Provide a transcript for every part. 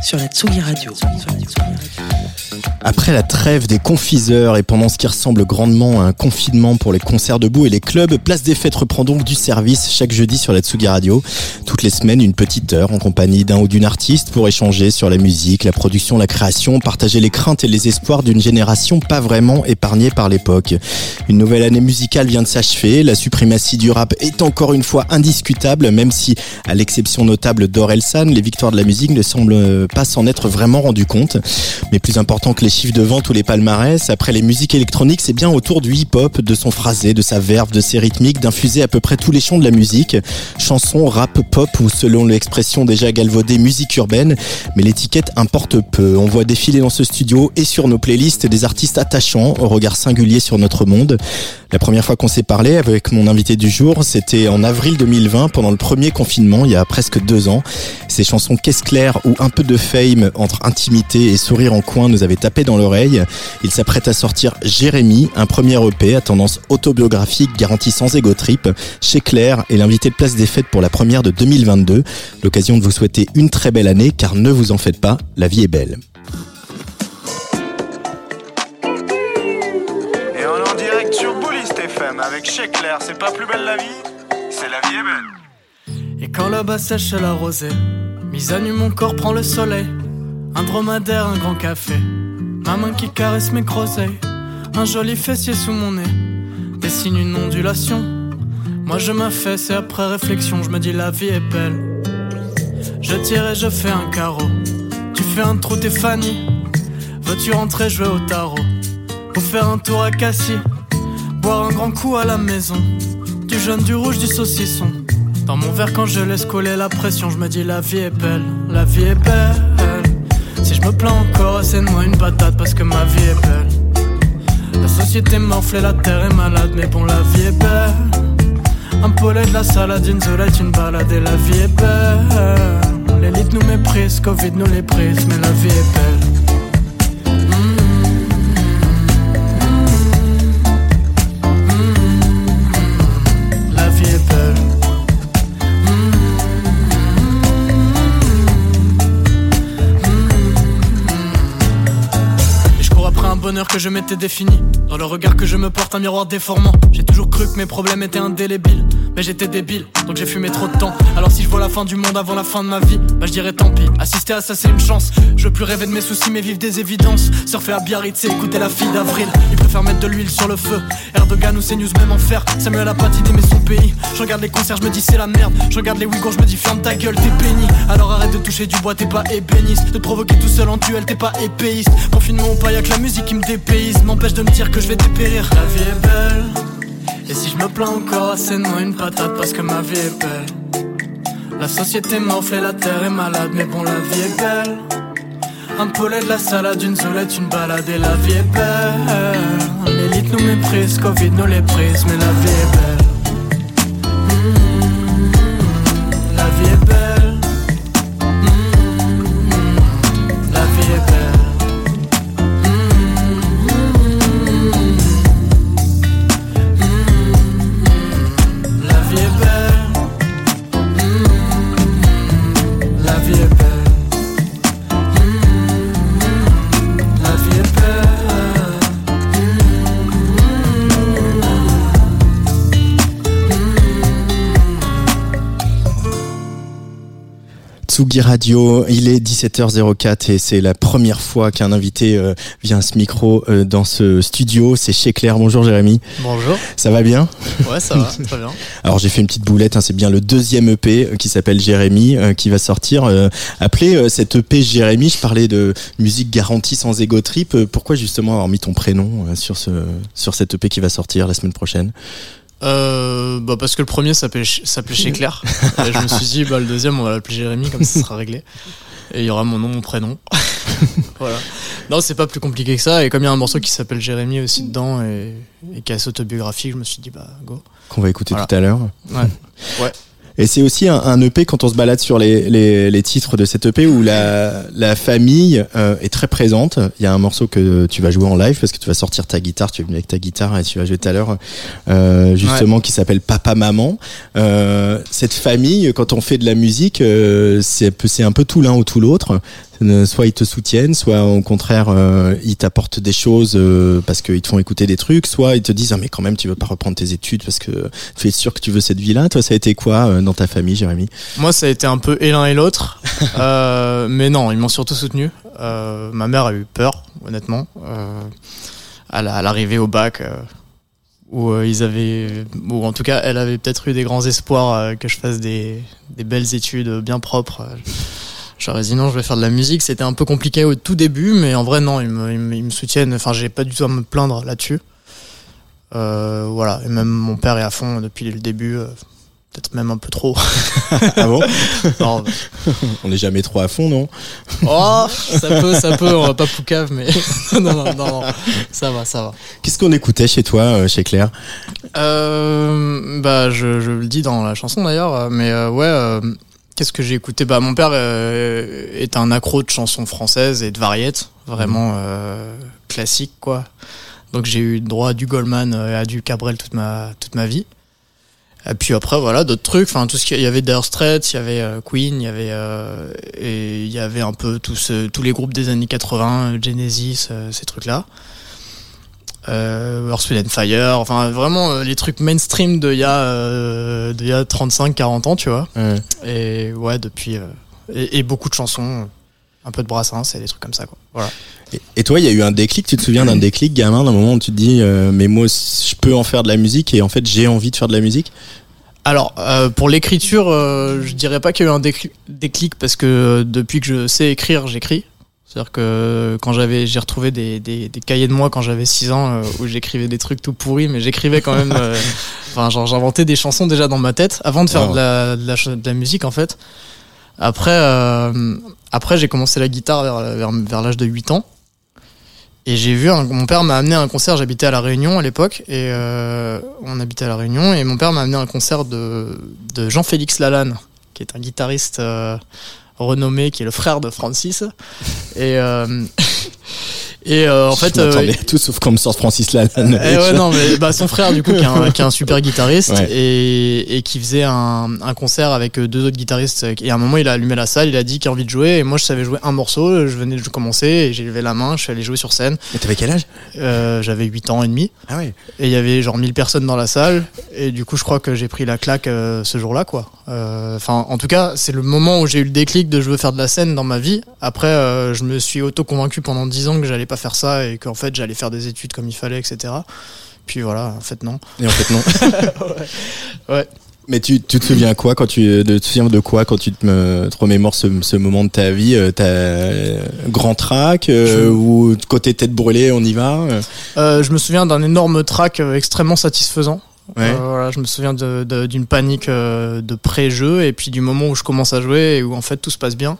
sur la Tsugi Radio. Après la trêve des confiseurs et pendant ce qui ressemble grandement à un confinement pour les concerts debout et les clubs, Place des Fêtes reprend donc du service chaque jeudi sur la Tsugi Radio. Toutes les semaines, une petite heure en compagnie d'un ou d'une artiste pour échanger sur la musique, la production, la création, partager les craintes et les espoirs d'une génération pas vraiment épargnée par l'époque. Une nouvelle année musicale vient de s'achever, la suprématie du rap est encore une fois indiscutable, même si, à l'exception notable d'Orelsan, les victoires de la musique ne semblent pas s'en être vraiment rendu compte. Mais plus important que les chiffres de vente ou les palmarès, après les musiques électroniques, c'est bien autour du hip-hop, de son phrasé, de sa verve, de ses rythmiques, d'infuser à peu près tous les champs de la musique. Chansons, rap, pop ou selon l'expression déjà galvaudée, musique urbaine. Mais l'étiquette importe peu. On voit défiler dans ce studio et sur nos playlists des artistes attachants, au regard singulier sur notre monde. La première fois qu'on s'est parlé avec mon invité du jour, c'était en avril 2020, pendant le premier confinement, il y a presque deux ans. Ces chansons Qu'est-ce clair ou un peu de fame entre intimité et sourire en coin nous avaient tapé dans l'oreille. Il s'apprête à sortir Jérémy, un premier EP à tendance autobiographique garanti sans ego trip, chez Claire et l'invité de Place des Fêtes pour la première de 2022. L'occasion de vous souhaiter une très belle année car ne vous en faites pas, la vie est belle. Et on est en direct sur Boulist FM avec Chez Claire, c'est pas plus belle la vie, c'est la vie est belle. Et quand le bas sèche la rosée, mise à nu mon corps prend le soleil. Un dromadaire, un grand café. Ma main qui caresse mes groseilles. Un joli fessier sous mon nez. Dessine une ondulation. Moi je m'affaisse et après réflexion, je me dis la vie est belle. Je tire et je fais un carreau. Tu fais un trou, t'es Fanny. Veux-tu rentrer jouer au tarot Ou faire un tour à Cassis Boire un grand coup à la maison. Du jaune, du rouge, du saucisson. Dans mon verre, quand je laisse coller la pression, je me dis la vie est belle, la vie est belle. Si je me plains encore, c'est moi une patate parce que ma vie est belle. La société m'enfle et la terre est malade, mais bon, la vie est belle. Un poulet de la salade, une zolette, une balade et la vie est belle. L'élite nous méprise, Covid nous les prise, mais la vie est belle. Que je m'étais défini. Dans le regard que je me porte, un miroir déformant. J'ai toujours cru que mes problèmes étaient indélébiles. Mais j'étais débile, donc j'ai fumé trop de temps. Alors si je vois la fin du monde avant la fin de ma vie, bah je dirais tant pis. Assister à ça, c'est une chance. Je veux plus rêver de mes soucis, mais vivre des évidences. Surfer à Biarritz écouter la fille d'Avril. Il préfère mettre de l'huile sur le feu. Erdogan ou CNews, même en fer. Samuel a pas d'idée, son pays. Je regarde les concerts, je me dis c'est la merde. Je regarde les Ouïghours, je me dis ferme ta gueule, t'es béni. Alors arrête de toucher du bois, t'es pas ébéniste. De provoquer tout seul en duel, t'es pas épéiste. Confinement ou pas, y'a que la musique qui me dépayse. M'empêche de me dire que je vais dépérir. La vie est belle. Et si je me plains encore, c'est de moi une patate parce que ma vie est belle. La société m'offre et la terre est malade, mais bon, la vie est belle. Un poulet de la salade, une zolette, une balade et la vie est belle. L'élite nous méprise, Covid nous les prise, mais la vie est belle. Tsugi Radio, il est 17h04 et c'est la première fois qu'un invité euh, vient à ce micro euh, dans ce studio. C'est chez Claire. Bonjour Jérémy. Bonjour. Ça va bien? Ouais, ça va, très bien. Alors j'ai fait une petite boulette, hein, c'est bien le deuxième EP euh, qui s'appelle Jérémy qui va sortir. appelé cette EP Jérémy, je parlais de musique garantie sans ego trip. pourquoi justement avoir mis ton prénom sur, ce, sur cette EP qui va sortir la semaine prochaine? Euh, bah parce que le premier s'appelait chez Claire. et je me suis dit, bah, le deuxième, on va l'appeler Jérémy, comme ça sera réglé. Et il y aura mon nom, mon prénom. voilà. Non, c'est pas plus compliqué que ça. Et comme il y a un morceau qui s'appelle Jérémy aussi dedans et, qui est assez autobiographique, je me suis dit, bah, go. Qu'on va écouter tout à l'heure. Ouais. ouais. Et c'est aussi un, un, EP quand on se balade sur les, les, les titres de cet EP où la, la famille euh, est très présente. Il y a un morceau que tu vas jouer en live parce que tu vas sortir ta guitare, tu es venu avec ta guitare et tu vas jouer tout à l'heure euh, justement qui s'appelle Papa Maman. Euh, cette famille, quand on fait de la musique, euh, c'est un peu tout l'un ou tout l'autre soit ils te soutiennent, soit au contraire euh, ils t'apportent des choses euh, parce qu'ils te font écouter des trucs, soit ils te disent ah, mais quand même tu veux pas reprendre tes études parce que tu es sûr que tu veux cette vie-là. Toi ça a été quoi euh, dans ta famille, Jérémy? Moi ça a été un peu et l'un et l'autre, mais non ils m'ont surtout soutenu. ma mère a eu peur honnêtement à l'arrivée au bac où ils avaient, ou en tout cas, elle avait peut-être eu des grands espoirs que je fasse des, des, belles études bien propres. J'aurais dit non, je vais faire de la musique. C'était un peu compliqué au tout début, mais en vrai, non, ils me, ils me, soutiennent. Enfin, j'ai pas du tout à me plaindre là-dessus. Euh, voilà, et même mon père est à fond depuis le début. Euh, peut-être même un peu trop. ah bon On n'est jamais trop à fond, non? Oh, ça peut, ça peut. On va pas poucave, mais non, non, non, ça va, ça va. Qu'est-ce qu'on écoutait chez toi, euh, chez Claire? Bah, je, je, le dis dans la chanson d'ailleurs, mais ouais Qu'est-ce que j'ai écouté? Bah mon père euh, est un accro de chansons françaises et de variettes, vraiment euh, classiques quoi. Donc j'ai eu droit à du Goldman euh, et à du Cabrel toute ma toute ma vie. Et puis après voilà d'autres trucs, enfin tout ce qu'il y avait Dire Straits, il y avait Queen, il y avait et il y avait un peu tous tous les groupes des années 80, Genesis, ces trucs là euh, Earth, Wind Fire, enfin vraiment euh, les trucs mainstream de il y a euh, y a 35 40 ans, tu vois. Et ouais, depuis euh, et, beaucoup de chansons, un peu de brassins, c'est des trucs comme ça quoi. Voilà. Et, toi, il y a eu un déclic, tu te souviens d'un déclic gamin d'un moment où tu te dis mais moi je peux en faire de la musique et en fait j'ai envie de faire de la musique? Alors, pour l'écriture, je dirais pas qu'il y a eu un déclic parce que depuis que je sais écrire, j'écris. C'est-à-dire que quand j'avais, j'ai retrouvé des, des, des, cahiers de moi quand j'avais 6 ans euh, où j'écrivais des trucs tout pourris, mais j'écrivais quand même. Euh, enfin, genre j'inventais des chansons déjà dans ma tête avant de faire de, la, de, la, de, la, musique en fait. Après, euh, après j'ai commencé la guitare vers, vers, vers l'âge de 8 ans. Et j'ai vu, mon père m'a amené à un concert, j'habitais à La Réunion à l'époque, et on habitait à La Réunion, et mon père m'a amené à un concert de, de Jean-Félix Lalanne, qui est un guitariste renommé qui est le frère de Francis. Et, euh, Et euh, en fait, euh, tout sauf comme sort Francis Lalanne. Et ouais, non, mais bah, son frère du coup, qui est un, qui est un super guitariste et, et qui faisait un, un, concert avec euh, deux autres guitaristes. Et à un moment, il a allumé la salle, il a dit qu'il a envie de jouer. Et moi, je savais jouer un morceau. Je venais de commencer et j'ai levé la main. Je suis allé jouer sur scène. Et t'avais quel âge? Euh, J'avais 8 ans et demi. Ah ouais. Et il y avait genre 1000 personnes dans la salle. Et du coup, je crois que j'ai pris la claque euh, ce jour-là, quoi. Enfin, en tout cas, c'est le moment où j'ai eu le déclic de je veux faire de la scène dans ma vie. Après, je me suis auto convaincu pendant 10 ans que j'allais pas faire ça et qu'en fait j'allais faire des études comme il fallait, etc. Puis voilà, en fait non. Et en fait non. ouais. Mais tu, tu, te souviens quoi quand tu, te souviens de quoi quand tu te, me, te remémores ce, ce, moment de ta vie euh, T'as grand track euh, ou côté tête brûlée, on y va euh, Je me souviens d'un énorme track extrêmement satisfaisant. Ouais. voilà, je me souviens d'une de, panique de pré-jeu et puis du moment où je commence à jouer et où en fait tout se passe bien.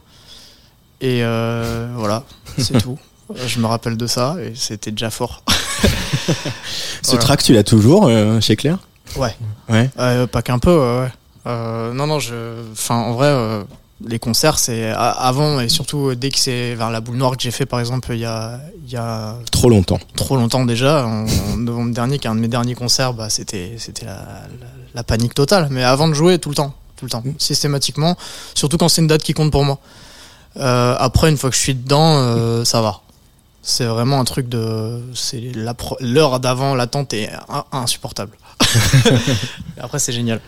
Et voilà, c'est tout. Je me rappelle de ça et c'était déjà fort. Ce track, tu l'as toujours euh, chez Claire? Ouais. Ouais. Euh, pas qu'un peu. Ouais. Euh, non, non, je. Enfin, en vrai, les concerts, c'est avant et surtout dès que c'est vers la boule noire que j'ai fait, par exemple, il y a, y a. Trop longtemps. Trop longtemps déjà. En, novembre dernier, qui est un de mes derniers concerts, bah, c'était, c'était la, la, panique totale. Mais avant de jouer, tout le temps. Tout le temps. Mm. Systématiquement. Surtout quand c'est une date qui compte pour moi. après, une fois que je suis dedans, ça va. C'est vraiment un truc de. C'est l'heure d'avant, l'attente est insupportable. Après, c'est génial.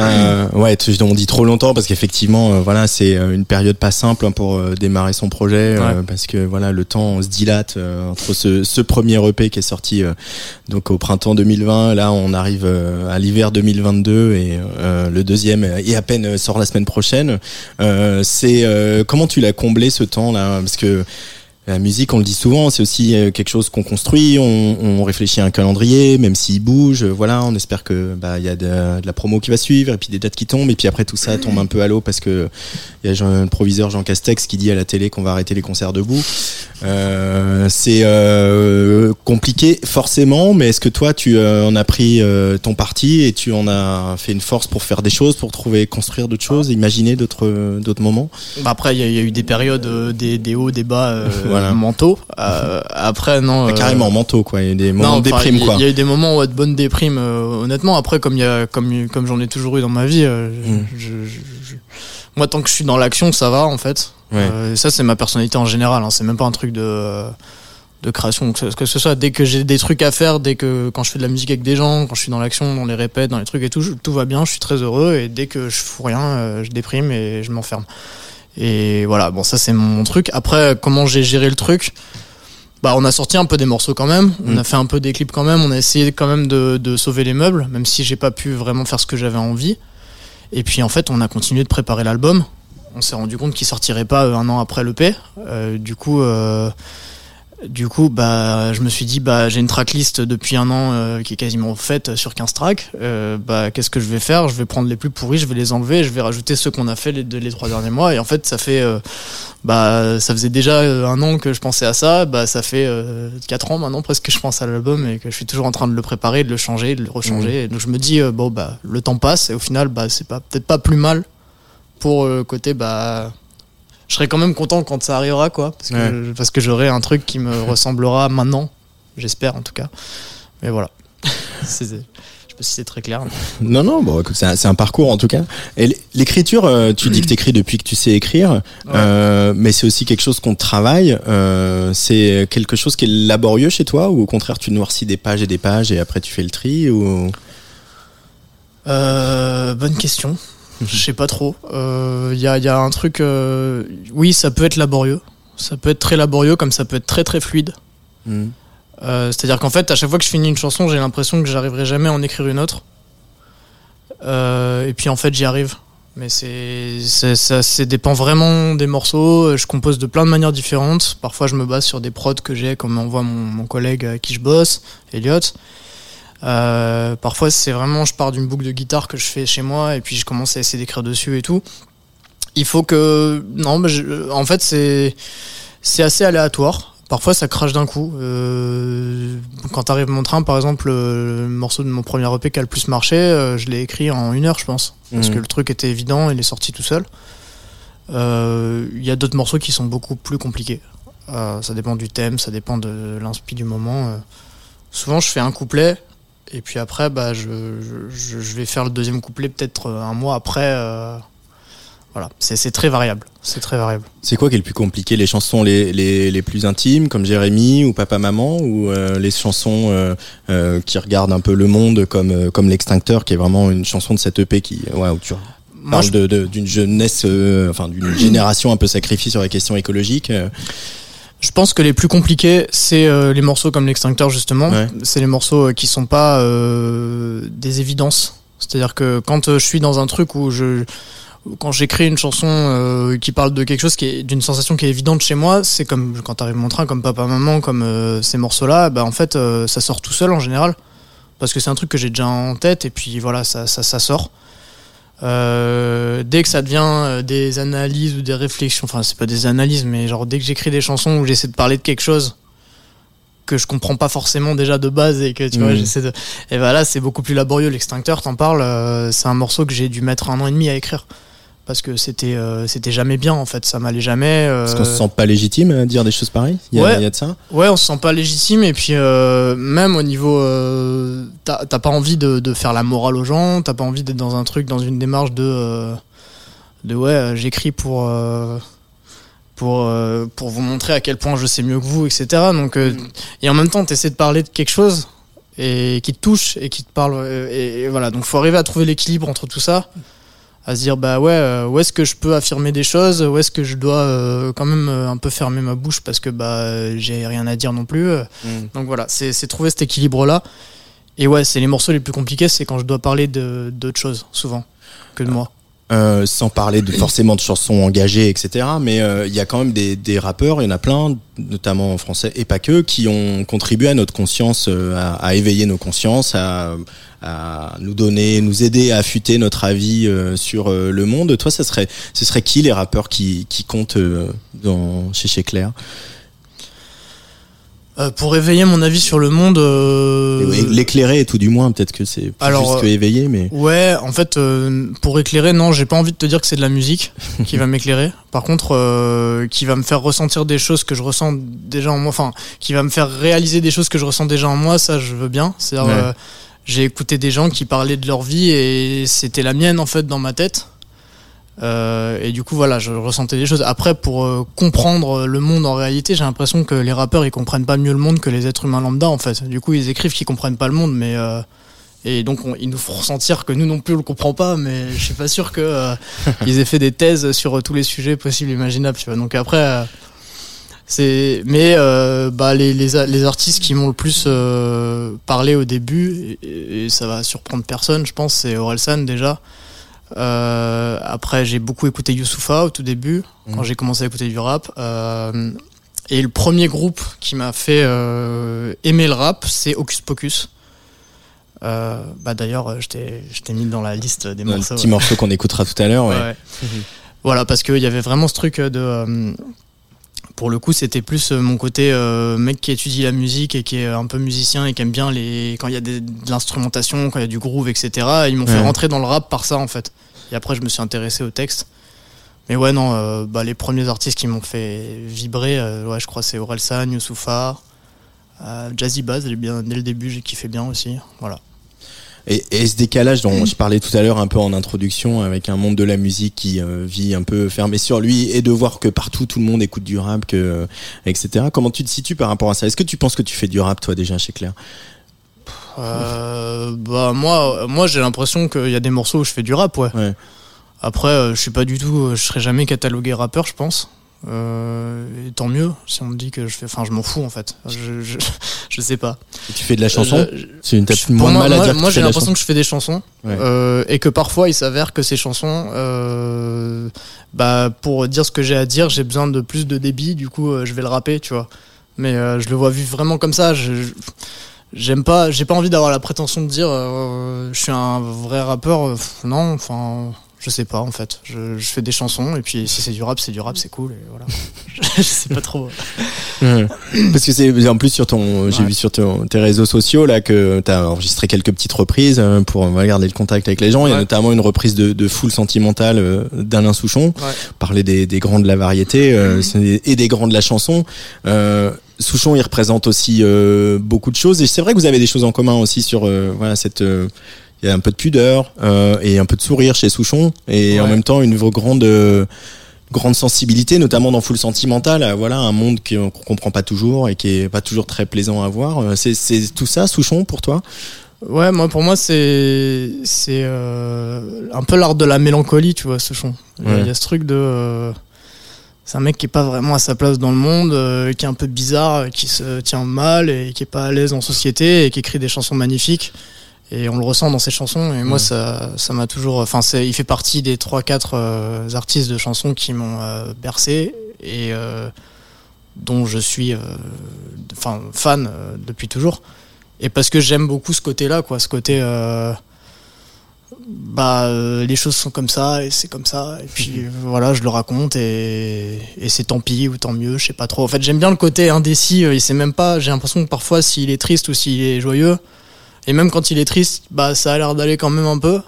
Euh, ouais, tu- on dit trop longtemps parce qu'effectivement, euh, voilà, c'est euh, une période pas simple hein, pour euh, démarrer son projet Ouais. parce que voilà, le temps se dilate entre ce, ce premier EP qui est sorti donc au printemps 2020. Là, on arrive à l'hiver 2022 et le deuxième est à peine sort la semaine prochaine. Euh, c'est euh, comment tu l'as comblé ce temps là Parce que la musique, on le dit souvent, c'est aussi euh, quelque chose qu'on construit. On, on réfléchit à un calendrier, même s'il bouge. euh, Voilà, on espère que bah il y a de, de la promo qui va suivre et puis des dates qui tombent et puis après tout ça tombe un peu à l'eau parce que il y a Jean, le proviseur Jean Castex qui dit à la télé qu'on va arrêter les concerts debout. Euh, c'est euh, compliqué forcément, mais est-ce que toi tu euh, en as pris euh, ton parti et tu en as fait une force pour faire des choses, pour trouver, construire d'autres choses, imaginer d'autres d'autres moments? Bah après, il y, a- il y a eu des périodes, euh, des, des hauts, des bas euh, Voilà. mentaux. Euh, après, non. Bah, euh, Carrément manteau quoi, il y a des moments non, de déprime quoi. Il y a eu des moments ouais, de bonne déprime, euh, honnêtement. Après, comme, il y a, comme, comme j'en ai toujours eu dans ma vie, euh, Mm. je, je- je- moi, tant que je suis dans l'action, ça va, en fait. Ouais. Euh, et ça, c'est ma personnalité en général. hein. C'est même pas un truc de, de création. Que ce, soit dès que j'ai des trucs à faire, dès que quand je fais de la musique avec des gens, quand je suis dans l'action, dans les répètes, dans les trucs et tout, je- tout va bien, je suis très heureux. Et dès que je fous rien, euh, je déprime et je m'enferme. Et voilà, bon, ça, c'est mon truc. Après, comment j'ai géré le truc? Bah, on a sorti un peu des morceaux quand même, on Mm. a fait un peu des clips quand même, on a essayé quand même de, de sauver les meubles, même si j'ai pas pu vraiment faire ce que j'avais envie. Et puis en fait, on a continué de préparer l'album. On s'est rendu compte qu'il sortirait pas euh, un an après l'EP. Euh, du coup, euh, du coup, bah, je me suis dit, bah, j'ai une tracklist depuis un an euh, qui est quasiment faite sur 15 tracks. Euh, bah, qu'est-ce que je vais faire? Je vais prendre les plus pourris, je vais les enlever, je vais rajouter ceux qu'on a fait les, les trois derniers mois. Et en fait, ça fait, euh, bah, ça faisait déjà un an que je pensais à ça. Bah, ça fait quatre ans maintenant presque que je pense à l'album et que je suis toujours en train de le préparer, de le changer, de le rechanger. Et donc je me dis, bon, bah, le temps passe et au final, bah, c'est pas peut-être pas plus mal pour le côté, bah, je serai quand même content quand ça arrivera, quoi, parce que, parce que j'aurai un truc qui me ressemblera maintenant, j'espère en tout cas. Mais voilà. C'est- je sais pas si c'est très clair. Non, non, bon, c'est un, parcours en tout cas. Et l'écriture, euh, tu dis que t'écris depuis que tu sais écrire, euh, mais c'est aussi quelque chose qu'on travaille. Euh, c'est quelque chose qui est laborieux chez toi ou au contraire tu noircis des pages et des pages et après tu fais le tri ou? Euh, bonne question. Je sais pas trop. Il y, a, y a un truc. euh, oui, ça peut être laborieux. Ça peut être très laborieux, comme ça peut être très très fluide. Hmm. Euh, C'est-à-dire qu'en fait, à chaque fois que je finis une chanson, j'ai l'impression que j'arriverai jamais à en écrire une autre. Euh, et puis en fait, j'y arrive. Mais c'est ça, ça dépend vraiment des morceaux. Je compose de plein de manières différentes. Parfois, je me base sur des prods que j'ai, comme m'envoie mon, mon collègue avec qui je bosse, Elliot. Euh, parfois, c'est vraiment, je pars d'une boucle de guitare que je fais chez moi et puis je commence à essayer d'écrire dessus et tout. Il faut que, non, mais je- en fait, c'est c'est assez aléatoire. Parfois, ça crache d'un coup. Euh, quand t'arrives mon train, par exemple, euh, le morceau de mon premier EP qui a le plus marché, je l'ai écrit en une heure, je pense, parce Mhm. que le truc était évident, il est sorti tout seul. Euh, Il y a d'autres morceaux qui sont beaucoup plus compliqués. Euh, ça dépend du thème, ça dépend de l'inspi du moment. euh. Souvent, je fais un couplet et puis après, bah, je, je, je vais faire le deuxième couplet peut-être euh, un mois après. euh, voilà, c'est très variable. C'est très variable. C'est quoi qui est le plus compliqué? Les chansons les, les, les plus intimes, comme Jérémy ou Papa Maman, ou euh, les chansons euh, euh, qui regardent un peu le monde, comme, comme L'Extincteur, qui est vraiment une chanson de cette EP qui, ouais, où tu Moi, parles je, de- de- d'une jeunesse, enfin d'une génération un peu sacrifiée sur les questions écologiques. Je pense que les plus compliqués, c'est euh, les morceaux comme l'extincteur justement. Ouais. C'est les morceaux euh, qui sont pas euh, des évidences. C'est-à-dire que quand je suis dans un truc où je quand j'écris une chanson euh, qui parle de quelque chose qui est d'une sensation qui est évidente chez moi, c'est comme quand t'arrives mon train, comme papa maman, comme euh, ces morceaux-là, bah en fait euh, ça sort tout seul en général parce que c'est un truc que j'ai déjà en tête et puis voilà ça ça, ça sort. Euh, dès que ça devient euh, des analyses ou des réflexions, enfin c'est pas des analyses, mais genre dès que j'écris des chansons où j'essaie de parler de quelque chose que je comprends pas forcément déjà de base et que tu vois Mhm. j'essaie de et bah là c'est beaucoup plus laborieux l'extincteur t'en parles euh, c'est un morceau que j'ai dû mettre un an et demi à écrire parce que c'était euh, c'était jamais bien en fait ça m'allait jamais euh, Est-ce qu'on se sent pas légitime à dire des choses pareilles? Il y a, Ouais. il y a de ça? Ouais, on se sent pas légitime et puis euh, même au niveau, euh, t'as pas envie de, de faire la morale aux gens, t'as pas envie d'être dans un truc, dans une démarche de, euh, de ouais, euh, j'écris pour euh, pour euh, pour vous montrer à quel point je sais mieux que vous, etc. Donc euh, et en même temps, t'essaies de parler de quelque chose et qui te touche et qui te parle. euh, Et, et voilà, donc faut arriver à trouver l'équilibre entre tout ça, à se dire bah ouais, euh, où est-ce que je peux affirmer des choses, où est-ce que je dois euh, quand même euh, un peu fermer ma bouche parce que bah j'ai rien à dire non plus. euh. Donc voilà, c'est c'est trouver cet équilibre là. Et ouais, c'est les morceaux les plus compliqués, c'est quand je dois parler de d'autres choses souvent que de moi. Euh, sans parler de forcément de chansons engagées, etc. Mais euh, il y a quand même des, des rappeurs, il y en a plein, notamment en français et pas que, qui ont contribué à notre conscience, euh, à, à éveiller nos consciences, à, à nous donner, nous aider à affûter notre avis euh, sur euh, le monde. Toi, ça serait, ce serait qui les rappeurs qui, qui comptent dans, chez chez Claire? Pour éveiller mon avis sur le monde. euh, L'éclairer, tout du moins, peut-être que c'est plus Alors, juste que euh, éveiller, mais Ouais, en fait, euh, pour éclairer, non, j'ai pas envie de te dire que c'est de la musique qui va m'éclairer. Par contre, euh, qui va me faire ressentir des choses que je ressens déjà en moi, enfin, qui va me faire réaliser des choses que je ressens déjà en moi, ça, je veux bien. C'est-à-dire, Ouais. euh, j'ai écouté des gens qui parlaient de leur vie et c'était la mienne en fait dans ma tête. Euh, et du coup, voilà, je ressentais des choses. Après, pour euh, comprendre le monde en réalité, j'ai l'impression que les rappeurs ils comprennent pas mieux le monde que les êtres humains lambda en fait. Du coup, ils écrivent qu'ils comprennent pas le monde, mais euh, et donc on- ils nous font ressentir que nous non plus on le comprend pas, mais je suis pas sûr que euh, aient fait des thèses sur tous les sujets possibles et imaginables. Tu vois. Donc après, c'est mais bah les, artistes qui m'ont le plus parlé au début et, et ça va surprendre personne, je pense, c'est Orelsan déjà. Euh, après, j'ai beaucoup écouté Youssoufa au tout début, quand j'ai commencé à écouter du rap. Euh, et le premier groupe qui m'a fait euh, aimer le rap, c'est Hocus Pocus. Bah d'ailleurs, je t'ai mis dans la liste des morceaux. petit ouais. morceau qu'on écoutera tout à l'heure. ouais. Ouais. voilà, parce qu'il y avait vraiment ce truc de. Pour le coup, c'était plus euh, mon côté euh, mec qui étudie la musique et qui est un peu musicien et qui aime bien les quand il y a des- de l'instrumentation, quand il y a du groove, etc. Ils m'ont fait rentrer dans le rap par ça en fait. Et après, je me suis intéressé au texte. Mais ouais, non, euh, bah, les premiers artistes qui m'ont fait vibrer, euh, ouais, je crois que c'est Orelsan, Youssoufa, euh, Jazzy Bass, dès le début, j'ai kiffé bien aussi. Voilà. Et, et ce décalage dont je parlais tout à l'heure un peu en introduction avec un monde de la musique qui euh, vit un peu fermé sur lui et de voir que partout tout le monde écoute du rap, que, euh, etc. Comment tu te situes par rapport à ça? Est-ce que tu penses que tu fais du rap toi déjà chez Claire? Euh, bah moi, moi j'ai l'impression qu'il y a des morceaux où je fais du rap, ouais. Ouais. Après, euh, je suis pas du tout, je serai jamais catalogué rappeur, je pense. Euh, et tant mieux si on me dit que je fais, enfin, je m'en fous en fait. Je, je, je sais pas. Tu fais de la chanson C'est une pour moins moi, mal à moi, dire. moi, tu j'ai l'impression que je fais des chansons Ouais. euh, et que parfois il s'avère que ces chansons, euh, bah, pour dire ce que j'ai à dire, j'ai besoin de plus de débit. Du coup, je vais le rapper, tu vois. Mais je le vois vivre vraiment comme ça. Je, j'aime pas, j'ai pas envie d'avoir la prétention de dire, je suis un vrai rappeur. Non, enfin. Je sais pas en fait, je, je fais des chansons et puis si c'est du rap, c'est du rap, c'est cool et voilà. je sais pas trop. Ouais. Parce que c'est en plus sur ton, j'ai vu sur ton- tes réseaux sociaux là que tu as enregistré quelques petites reprises euh, pour garder le contact avec les gens. Il y a notamment une reprise de, de Foule Sentimentale euh, d'Alain Souchon. Ouais. Parler des, des grands de la variété euh, et des grands de la chanson. Euh, Souchon, il représente aussi euh, beaucoup de choses et c'est vrai que vous avez des choses en commun aussi sur euh, voilà cette euh, il y a un peu de pudeur euh, et un peu de sourire chez Souchon et en même temps une grande euh, grande sensibilité, notamment dans Full Sentimental, à, voilà un monde qu'on comprend pas toujours et qui est pas toujours très plaisant à voir. Euh, C'est tout ça, Souchon, pour toi? Ouais, moi pour moi c'est c'est euh, un peu l'art de la mélancolie, tu vois, chant. Il y a- Ouais. il y a ce truc de euh, c'est un mec qui est pas vraiment à sa place dans le monde, euh, qui est un peu bizarre, euh, qui se tient mal et qui est pas à l'aise en société et qui écrit des chansons magnifiques. Et on le ressent dans ses chansons. Et moi, Ouais. ça, ça m'a toujours. Enfin, il fait partie des 3-4 euh, artistes de chansons qui m'ont euh, bercé et euh, dont je suis, enfin, fan depuis toujours. Et parce que j'aime beaucoup ce côté-là, quoi, ce côté. bah, les choses sont comme ça et c'est comme ça. Et puis euh, voilà, je le raconte et, et c'est tant pis ou tant mieux, je sais pas trop. En fait, j'aime bien le côté indécis. Il sait même pas. J'ai l'impression que parfois, s'il est triste ou s'il est joyeux, et même quand il est triste, bah ça a l'air d'aller quand même un peu.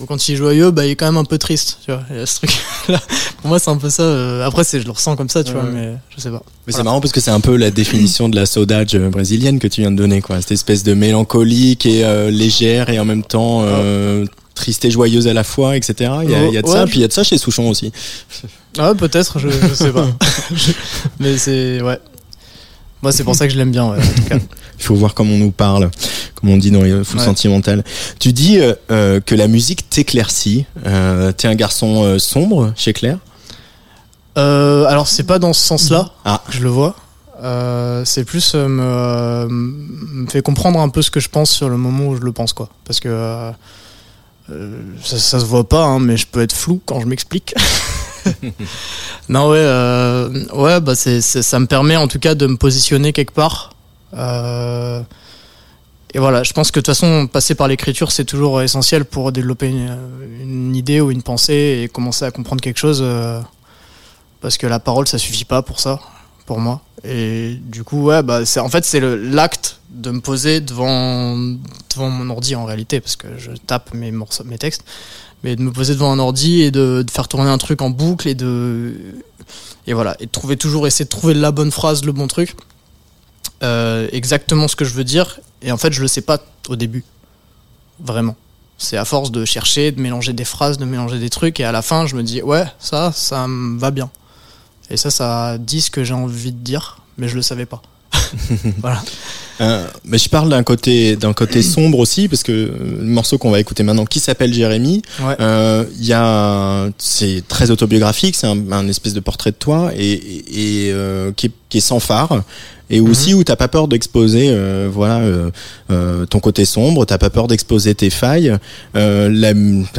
Ou quand il est joyeux, bah il est quand même un peu triste. Tu vois, il y a ce truc. là Pour moi, c'est un peu ça. euh, Après, c'est je le ressens comme ça, tu vois, Ouais. mais je sais pas. Mais c'est marrant parce que c'est un peu la définition de la saudade euh, brésilienne que tu viens de donner, quoi. Cette espèce de mélancolie qui est euh, légère et en même temps euh, triste et joyeuse à la fois, etc. Il y a, il y a de ça, Ouais. puis il y a de ça chez Souchon aussi. Ah, peut-être, je, je sais pas. Je- mais c'est ouais. Moi, c'est pour ça que je l'aime bien, ouais, en tout cas. Il faut voir comment on nous parle, comme on dit dans les fous Ouais. sentimental. Tu dis euh, euh, que la musique t'éclaircit. Euh, T'es un garçon euh, sombre chez Claire? Alors, c'est pas dans ce sens-là Ah. que je le vois. C'est plus me, me fait comprendre un peu ce que je pense sur le moment où je le pense, quoi. Parce que ça, ça se voit pas, hein, mais je peux être flou quand je m'explique. non, ouais, ouais, bah ça me permet en tout cas de me positionner quelque part. Euh, et voilà, je pense que de toute façon, passer par l'écriture, c'est toujours essentiel pour développer une, idée ou une pensée et commencer à comprendre quelque chose. euh, parce que la parole, ça suffit pas pour ça, pour moi. Et du coup, ouais, bah, c'est, en fait, c'est l'acte de me poser devant, devant mon ordi en réalité, parce que je tape mes, morceaux, mes textes, mais de me poser devant un ordi et de, de faire tourner un truc en boucle et de. Et voilà, et de trouver toujours, essayer de trouver la bonne phrase, le bon truc. Euh, exactement ce que je veux dire. Et en fait, je le sais pas au début. Vraiment. C'est à force de chercher, de mélanger des phrases, de mélanger des trucs, et à la fin, je me dis, ouais, ça, ça me va bien. Et ça, ça dit ce que j'ai envie de dire, mais je le savais pas. voilà. Euh, mais je parle d'un côté d'un côté sombre aussi parce que le morceau qu'on va écouter maintenant qui s'appelle Jérémy Ouais. euh, il y a c'est très autobiographique c'est un, un espèce de portrait de toi et, et, et, euh, qui, est, qui est sans phare et aussi où t'as pas peur d'exposer euh, voilà euh, euh, ton côté sombre t'as pas peur d'exposer tes failles euh, la,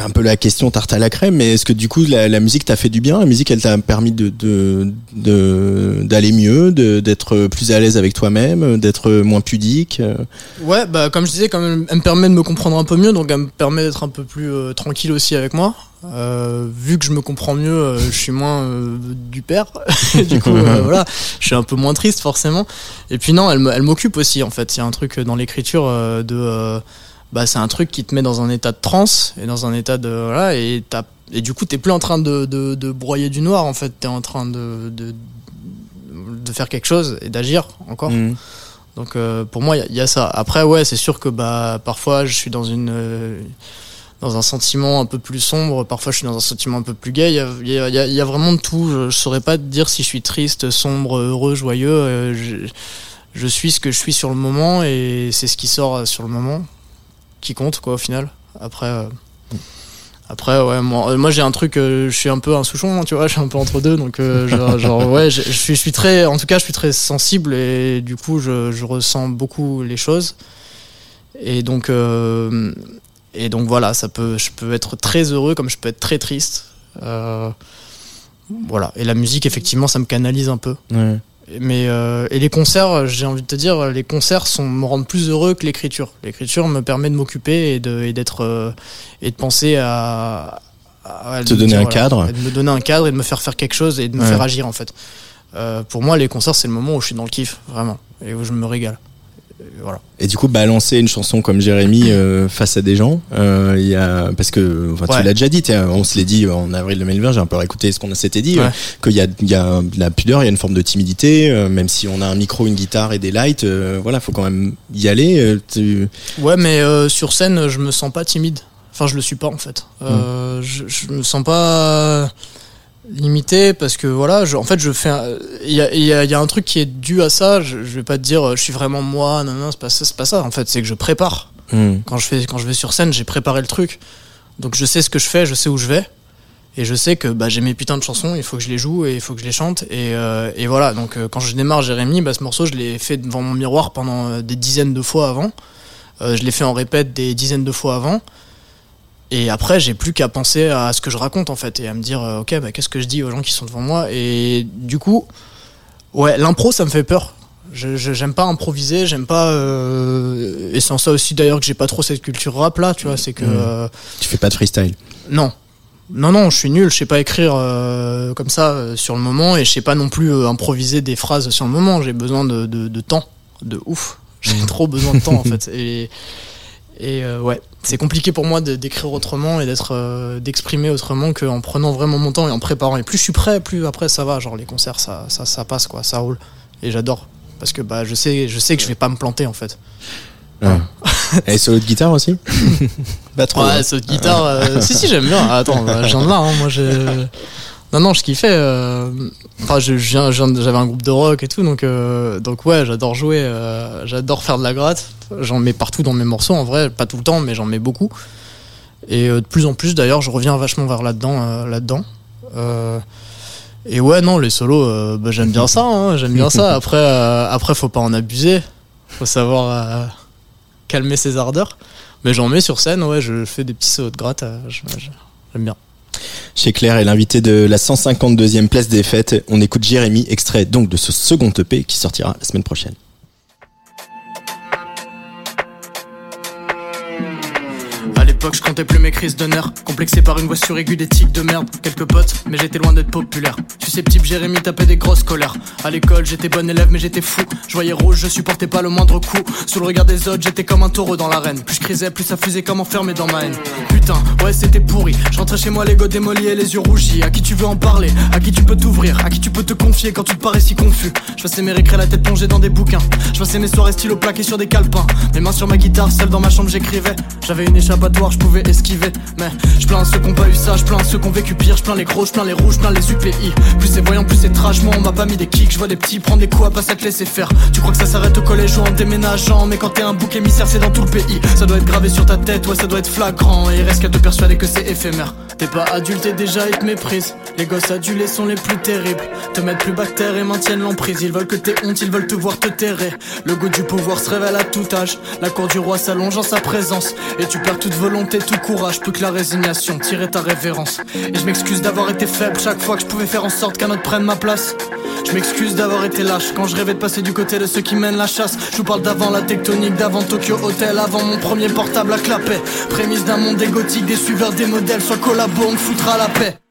un peu la question tarte à la crème mais est-ce que du coup la, la musique t'a fait du bien? La musique elle t'a permis de de de- d'aller mieux de d'être plus à l'aise avec toi-même d'être moins pudique euh? Ouais, bah comme je disais, comme elle, elle me permet de me comprendre un peu mieux, donc elle me permet d'être un peu plus tranquille aussi avec moi. Euh, vu que je me comprends mieux, euh, je suis moins euh, du père. du coup, voilà, je suis un peu moins triste forcément. Et puis non, elle, m'occupe aussi en fait. Il y a un truc dans l'écriture de, bah c'est un truc qui te met dans un état de transe et dans un état de voilà et et du coup t'es plus en train de, de, de broyer du noir en fait. T'es en train de, de de faire quelque chose et d'agir encore. Mhm. Donc pour moi, il y, y a ça. Après, ouais, c'est sûr que bah parfois je suis dans une dans un sentiment un peu plus sombre. Parfois, je suis dans un sentiment un peu plus gay. Il y a, il y a- il y a- vraiment de tout. Je, je saurais pas te dire si je suis triste, sombre, heureux, joyeux. Euh, je, je suis ce que je suis sur le moment et c'est ce qui sort euh, sur le moment qui compte quoi au final. Après. euh, après, ouais, moi, moi j'ai un truc, je suis un peu un souchon, tu vois, je suis un peu entre deux, donc genre, ouais, je, suis, je suis très, en tout cas, je suis très sensible et du coup, je, je ressens beaucoup les choses. Et donc, et donc voilà, ça peut, je peux être très heureux comme je peux être très triste. Euh, voilà. Et la musique, effectivement, ça me canalise un peu. Ouais. Mais euh, et les concerts, j'ai envie de te dire, les concerts sont, me rendent plus heureux que l'écriture. L'écriture me permet de m'occuper et de et d'être euh, et de penser à, à Te donner un cadre. et de me donner un cadre et de me faire faire quelque chose et de me Ouais. faire agir en fait. Pour moi, les concerts, c'est le moment où je suis dans le kiff, vraiment, et où je me régale. Et voilà. Et du coup, balancer une chanson comme Jérémy euh, face à des gens, euh, il y a parce que enfin, Ouais. tu l'as déjà dit, on se l'est dit en avril 2020, j'ai un peu réécouté ce qu'on s'était dit, Ouais. euh, qu'il y a, il y a de la pudeur, il y a une forme de timidité, euh, même si on a un micro, une guitare et des lights, euh, voilà, faut quand même y aller. euh, tu- Ouais, mais euh, sur scène, je me sens pas timide. Enfin, je le suis pas en fait. Euh, je, je me sens pas limité parce que voilà, je, en fait, je fais. Il y a, il y, a, il y a un truc qui est dû à ça. Je, je vais pas te dire, euh, je suis vraiment moi. Non, non, c'est pas ça. C'est pas ça. En fait, c'est que je prépare. Hmm. Quand je fais, quand je vais sur scène, j'ai préparé le truc. Donc, je sais ce que je fais, je sais où je vais. Et je sais que bah, j'ai mes putains de chansons, il faut que je les joue et il faut que je les chante. Et, euh, et voilà, donc euh, quand je démarre Jérémy, bah, ce morceau, je l'ai fait devant mon miroir pendant des dizaines de fois avant. Euh, je l'ai fait en répète des dizaines de fois avant. Et après, j'ai plus qu'à penser à ce que je raconte en fait et à me dire, euh, ok, bah, qu'est-ce que je dis aux gens qui sont devant moi? Et du coup, ouais, l'impro, ça me fait peur. Je je- j'aime pas improviser, j'aime pas. euh, et c'est en ça aussi d'ailleurs que j'ai pas trop cette culture rap là, tu vois. C'est que Mhm. euh, Tu fais pas de freestyle? non. Non, non, je suis nul, je sais pas écrire euh, comme ça sur le moment et je sais pas non plus improviser des phrases sur le moment. J'ai besoin de, de, de temps, de ouf. J'ai trop besoin de temps en fait. Et, et ouais, c'est compliqué pour moi de- d'écrire autrement et d'être euh, d'exprimer autrement qu'en prenant vraiment mon temps et en préparant. Et plus je suis prêt, plus après ça va. Genre les concerts, ça, ça, ça passe quoi, ça roule. Et j'adore. Parce que bah, je, sais, je sais que je vais pas me planter en fait. Ouais. et solo de guitare aussi Pas trop. Ouais, hein. cette guitare. euh, si, si, j'aime bien. Ah, Attends, bah, j'en ai là, hein, moi j'ai. Non, non, je kiffais. euh, Enfin, je- j'avais un groupe de rock et tout, donc, euh, donc ouais, j'adore jouer, euh, j'adore faire de la gratte. J'en mets partout dans mes morceaux, en vrai, pas tout le temps, mais j'en mets beaucoup. Et de plus en plus, d'ailleurs, je reviens vachement vers là-dedans, là-dedans. Et ouais, non, les solos, euh, bah, j'aime bien ça, hein, j'aime bien ça. Après, euh, après, faut pas en abuser, faut savoir euh, calmer ses ardeurs. Mais j'en mets sur scène, ouais, je fais des petits solos de gratte, j'aime bien. Chez Claire est l'invité de la 152e place des fêtes. On écoute Jérémy, extrait donc de ce second EP qui sortira la semaine prochaine. L'époque, je comptais plus mes crises de nerfs. Complexé par une voix suraiguë d'éthique de merde. Quelques potes, mais j'étais loin d'être populaire. Susceptible, Jérémy tapait des grosses colères. À l'école, j'étais bon élève, mais j'étais fou. Je voyais rouge, je supportais pas le moindre coup. Sous le regard des autres, j'étais comme un taureau dans l'arène. Plus je crisais, plus ça faisait comme enfermé dans ma haine. Putain, ouais, c'était pourri. Je rentrais chez moi, l'ego démoli et les yeux rougis. À qui tu veux en parler? À qui tu peux t'ouvrir? À qui tu peux te confier quand tu te parais si confus? Je passais mes récrés la tête plongée dans des bouquins. Je passais mes soirées stylo plaqués sur des calepins. Mes mains sur ma guitare, seul dans ma chambre, j'écrivais. J'avais une échappatoire, je pouvais esquiver. Mais je plains ceux qui ont pas eu ça, je plains ceux qui ont vécu pire. Je plains les gros, je plains les rouges, je plains les UPI. Plus c'est voyant, plus c'est trash. Moi, on m'a pas mis des kicks. Je vois des petits prendre des coups à pas ça te laisser faire. Tu crois que ça s'arrête au collège ou en déménageant? Mais quand t'es un bouc émissaire, c'est dans tout le pays. Ça doit être gravé sur ta tête, ouais, ça doit être flagrant. Et il reste qu'à te persuader que c'est éphémère. T'es pas adulte et déjà ils te méprisent. Les gosses adulés sont les plus terribles. Te mettent plus bactère et maintiennent l'emprise. Ils veulent que t'aies honte, ils veulent te voir te terrer. Le goût du pouvoir se révèle à tout âge. La cour du roi s'allonge en sa présence. Et tu perds toute volonté, tout courage. Plus que la résignation, tirer ta révérence. Et je m'excuse d'avoir été faible chaque fois que je pouvais faire en sorte qu'un autre prenne ma place. Je m'excuse d'avoir été lâche quand je rêvais de passer du côté de ceux qui mènent la chasse. Je vous parle d'avant la tectonique, d'avant Tokyo Hotel, avant mon premier portable à clapet. Prémisse d'un monde égotique, des suiveurs, des modèles, soit collabo, on te foutra la paix.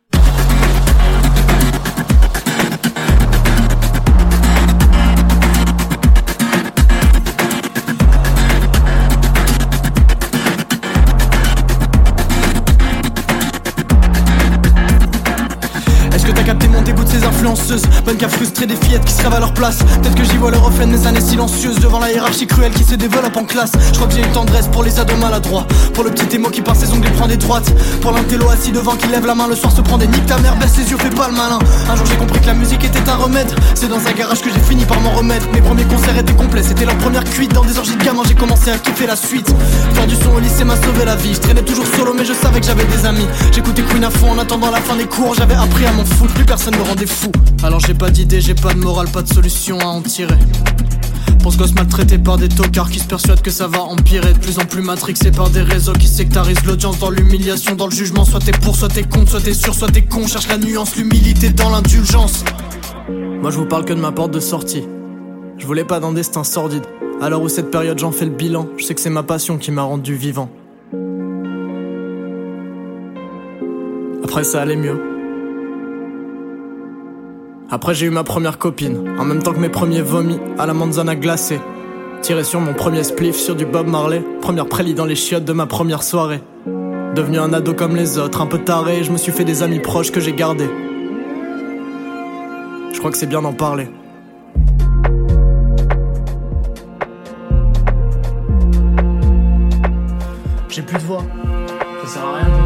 Bonne qu'à frustrer des fillettes qui se rêvent à leur place. Peut-être que j'y vois le reflet de mes années silencieuses Devant la hiérarchie cruelle qui se développe en classe. Je crois que j'ai une tendresse pour les ados maladroits. Pour le petit émo qui par ses ongles prend des droites. Pour l'intello assis devant qui lève la main le soir se prend des niques. Ta mère baisse les yeux, fais pas le malin. Un jour j'ai compris que la musique était un remède. C'est dans un garage que j'ai fini par m'en remettre. Mes premiers concerts étaient complets, c'était leur première cuite Dans des orgies de gamins. J'ai commencé à kiffer la suite. Faire du son au lycée m'a sauvé la vie. Je traînais toujours solo mais je savais que j'avais des amis. J'écoutais Queen à fond en attendant la fin des cours. J'avais appris à m'en foutre, plus personne me rendait fou Alors j'ai pas d'idée, j'ai pas de morale, pas de solution à en tirer. Ce gosse maltraité par des tocards qui se persuadent que ça va empirer. De plus en plus matrixé par des réseaux qui sectarisent l'audience Dans l'humiliation, dans le jugement. Soit t'es pour, soit t'es contre, soit t'es sûr, soit t'es con. Cherche la nuance, l'humilité dans l'indulgence. Moi je vous parle que de ma porte de sortie. Je voulais pas d'un destin sordide. L'heure où cette période j'en fais le bilan. Je sais que c'est ma passion qui m'a rendu vivant. Après ça allait mieux après j'ai eu ma première copine, en même temps que mes premiers vomis à la manzana glacée. Tiré sur mon premier spliff sur du Bob Marley, première prélie dans les chiottes de ma première soirée. Devenu un ado comme les autres, un peu taré, je me suis fait des amis proches que j'ai gardés. Je crois que c'est bien d'en parler. J'ai plus de voix. Ça sert à rien.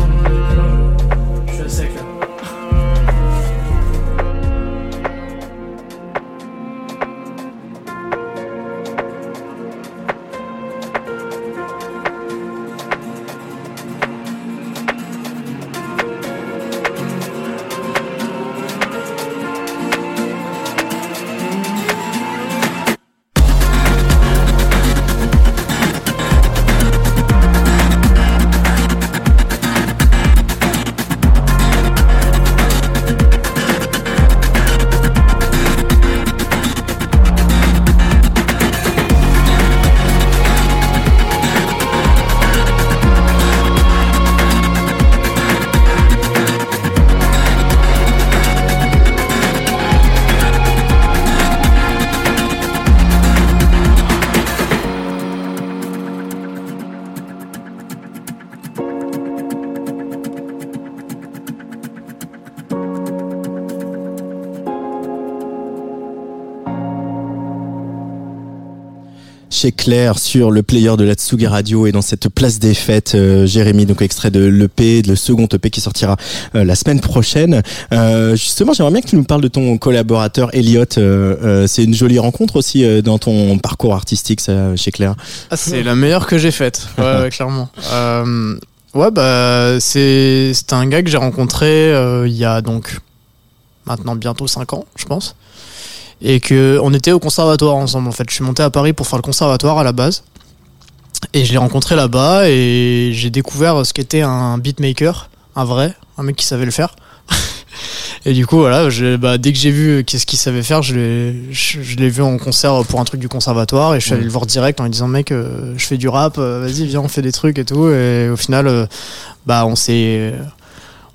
Chez Claire sur le player de la Tsugi Radio et dans cette place des fêtes, euh, Jérémy, donc extrait de l'EP, le second EP qui sortira euh, la semaine prochaine. Euh, justement, j'aimerais bien que tu nous parles de ton collaborateur Elliot. c'est une jolie rencontre aussi dans ton parcours artistique ça, chez Claire. Ah, c'est la meilleure que j'ai faite, ouais, clairement. ouais, bah c'est un gars que j'ai rencontré il y a donc maintenant bientôt 5 ans, je pense et que on était au conservatoire ensemble en fait. Je suis monté à Paris pour faire le conservatoire à la base. Et je l'ai rencontré là-bas et j'ai découvert ce qu'était un beatmaker, un vrai, un mec qui savait le faire. et du coup, voilà, bah, dès que j'ai vu qu'est-ce qu'il savait faire, je l'ai vu en concert pour un truc du conservatoire et je suis allé le voir direct en lui disant mec, euh, je fais du rap, euh, vas-y viens on fait des trucs et tout. Et au final, euh, bah on s'est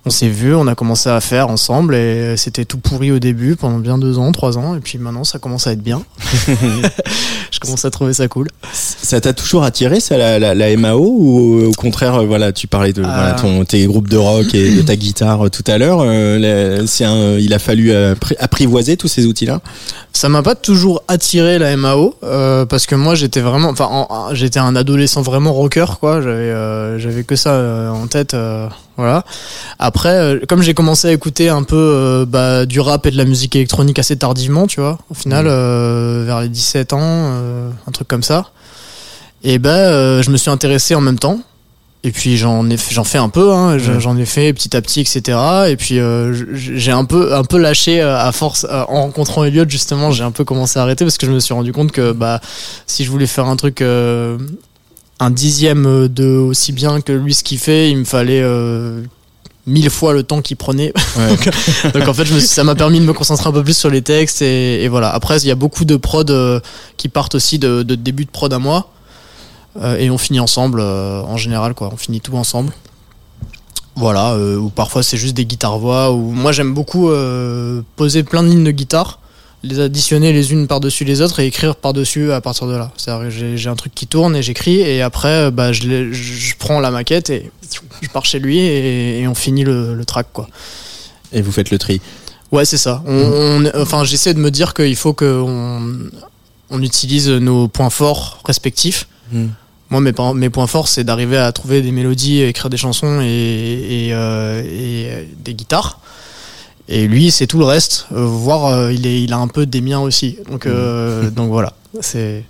on s'est vu, on a commencé à faire ensemble et c'était tout pourri au début pendant bien deux ans, trois ans et puis maintenant ça commence à être bien. je commence à trouver ça cool. Ça t'a toujours attiré ça la, la, MAO ou au contraire euh, voilà tu parlais de voilà, euh. ton, tes groupes de rock et de ta guitare euh, tout à l'heure, il a fallu apprivoiser tous ces outils là. Ça m'a pas toujours attiré la MAO parce que moi j'étais vraiment, enfin j'étais un adolescent vraiment rocker quoi, j'avais j'avais que ça en tête voilà. Après, euh, comme j'ai commencé à écouter un peu euh, bah, du rap et de la musique électronique assez tardivement, tu vois, au final, mmh. euh, vers les 17 ans, un truc comme ça, et ben, je me suis intéressé en même temps. Et puis j'en ai j'en fais un peu hein, mmh. j'en ai fait petit à petit etc et puis j'ai un peu un peu lâché à force en rencontrant Elliot justement j'ai un peu commencé à arrêter parce que je me suis rendu compte que bah si je voulais faire un truc un dixième de aussi bien que lui ce qu'il fait, il me fallait euh, mille fois le temps qu'il prenait. donc, en fait, je me, ça m'a permis de me concentrer un peu plus sur les textes et, voilà. Après, il y a beaucoup de prods euh, qui partent aussi de, début de prod à moi euh, et on finit ensemble en général quoi. On finit tout ensemble. Voilà, ou parfois c'est juste des guitares voix. Ou moi j'aime beaucoup poser plein de lignes de guitare les additionner les unes par-dessus les autres et écrire par-dessus à partir de là. C'est-à-dire que j'ai un truc qui tourne et j'écris et après bah, je, je, prends la maquette et je pars chez lui et, on finit le, track quoi. Et vous faites le tri Ouais c'est ça. On, enfin j'essaie de me dire qu'il faut qu'on on utilise nos points forts respectifs. Hmm. Moi mes, mes points forts c'est d'arriver à trouver des mélodies, écrire des chansons et, et, euh, et des guitares. Et lui, c'est tout le reste. Euh, voir, euh, il, est, il a un peu des miens aussi. Donc, euh, mmh. donc voilà. C'est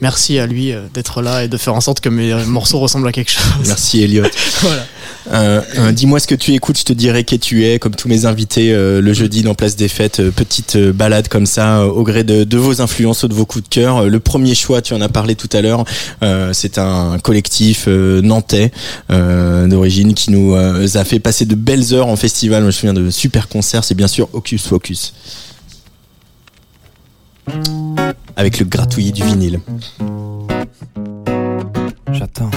merci à lui d'être là et de faire en sorte que mes morceaux ressemblent à quelque chose. Merci Elliot. voilà. Euh, euh, dis-moi ce que tu écoutes, je te dirai qui tu es, comme tous mes invités euh, le jeudi dans Place des Fêtes, petite balade comme ça, au gré de, de, vos influences ou de vos coups de cœur. Le premier choix, tu en as parlé tout à l'heure, c'est un collectif nantais d'origine qui nous a fait passer de belles heures en festival. je me souviens de super concerts, c'est bien sûr Ocus Focus. Avec le gratouillis du vinyle. J'attends.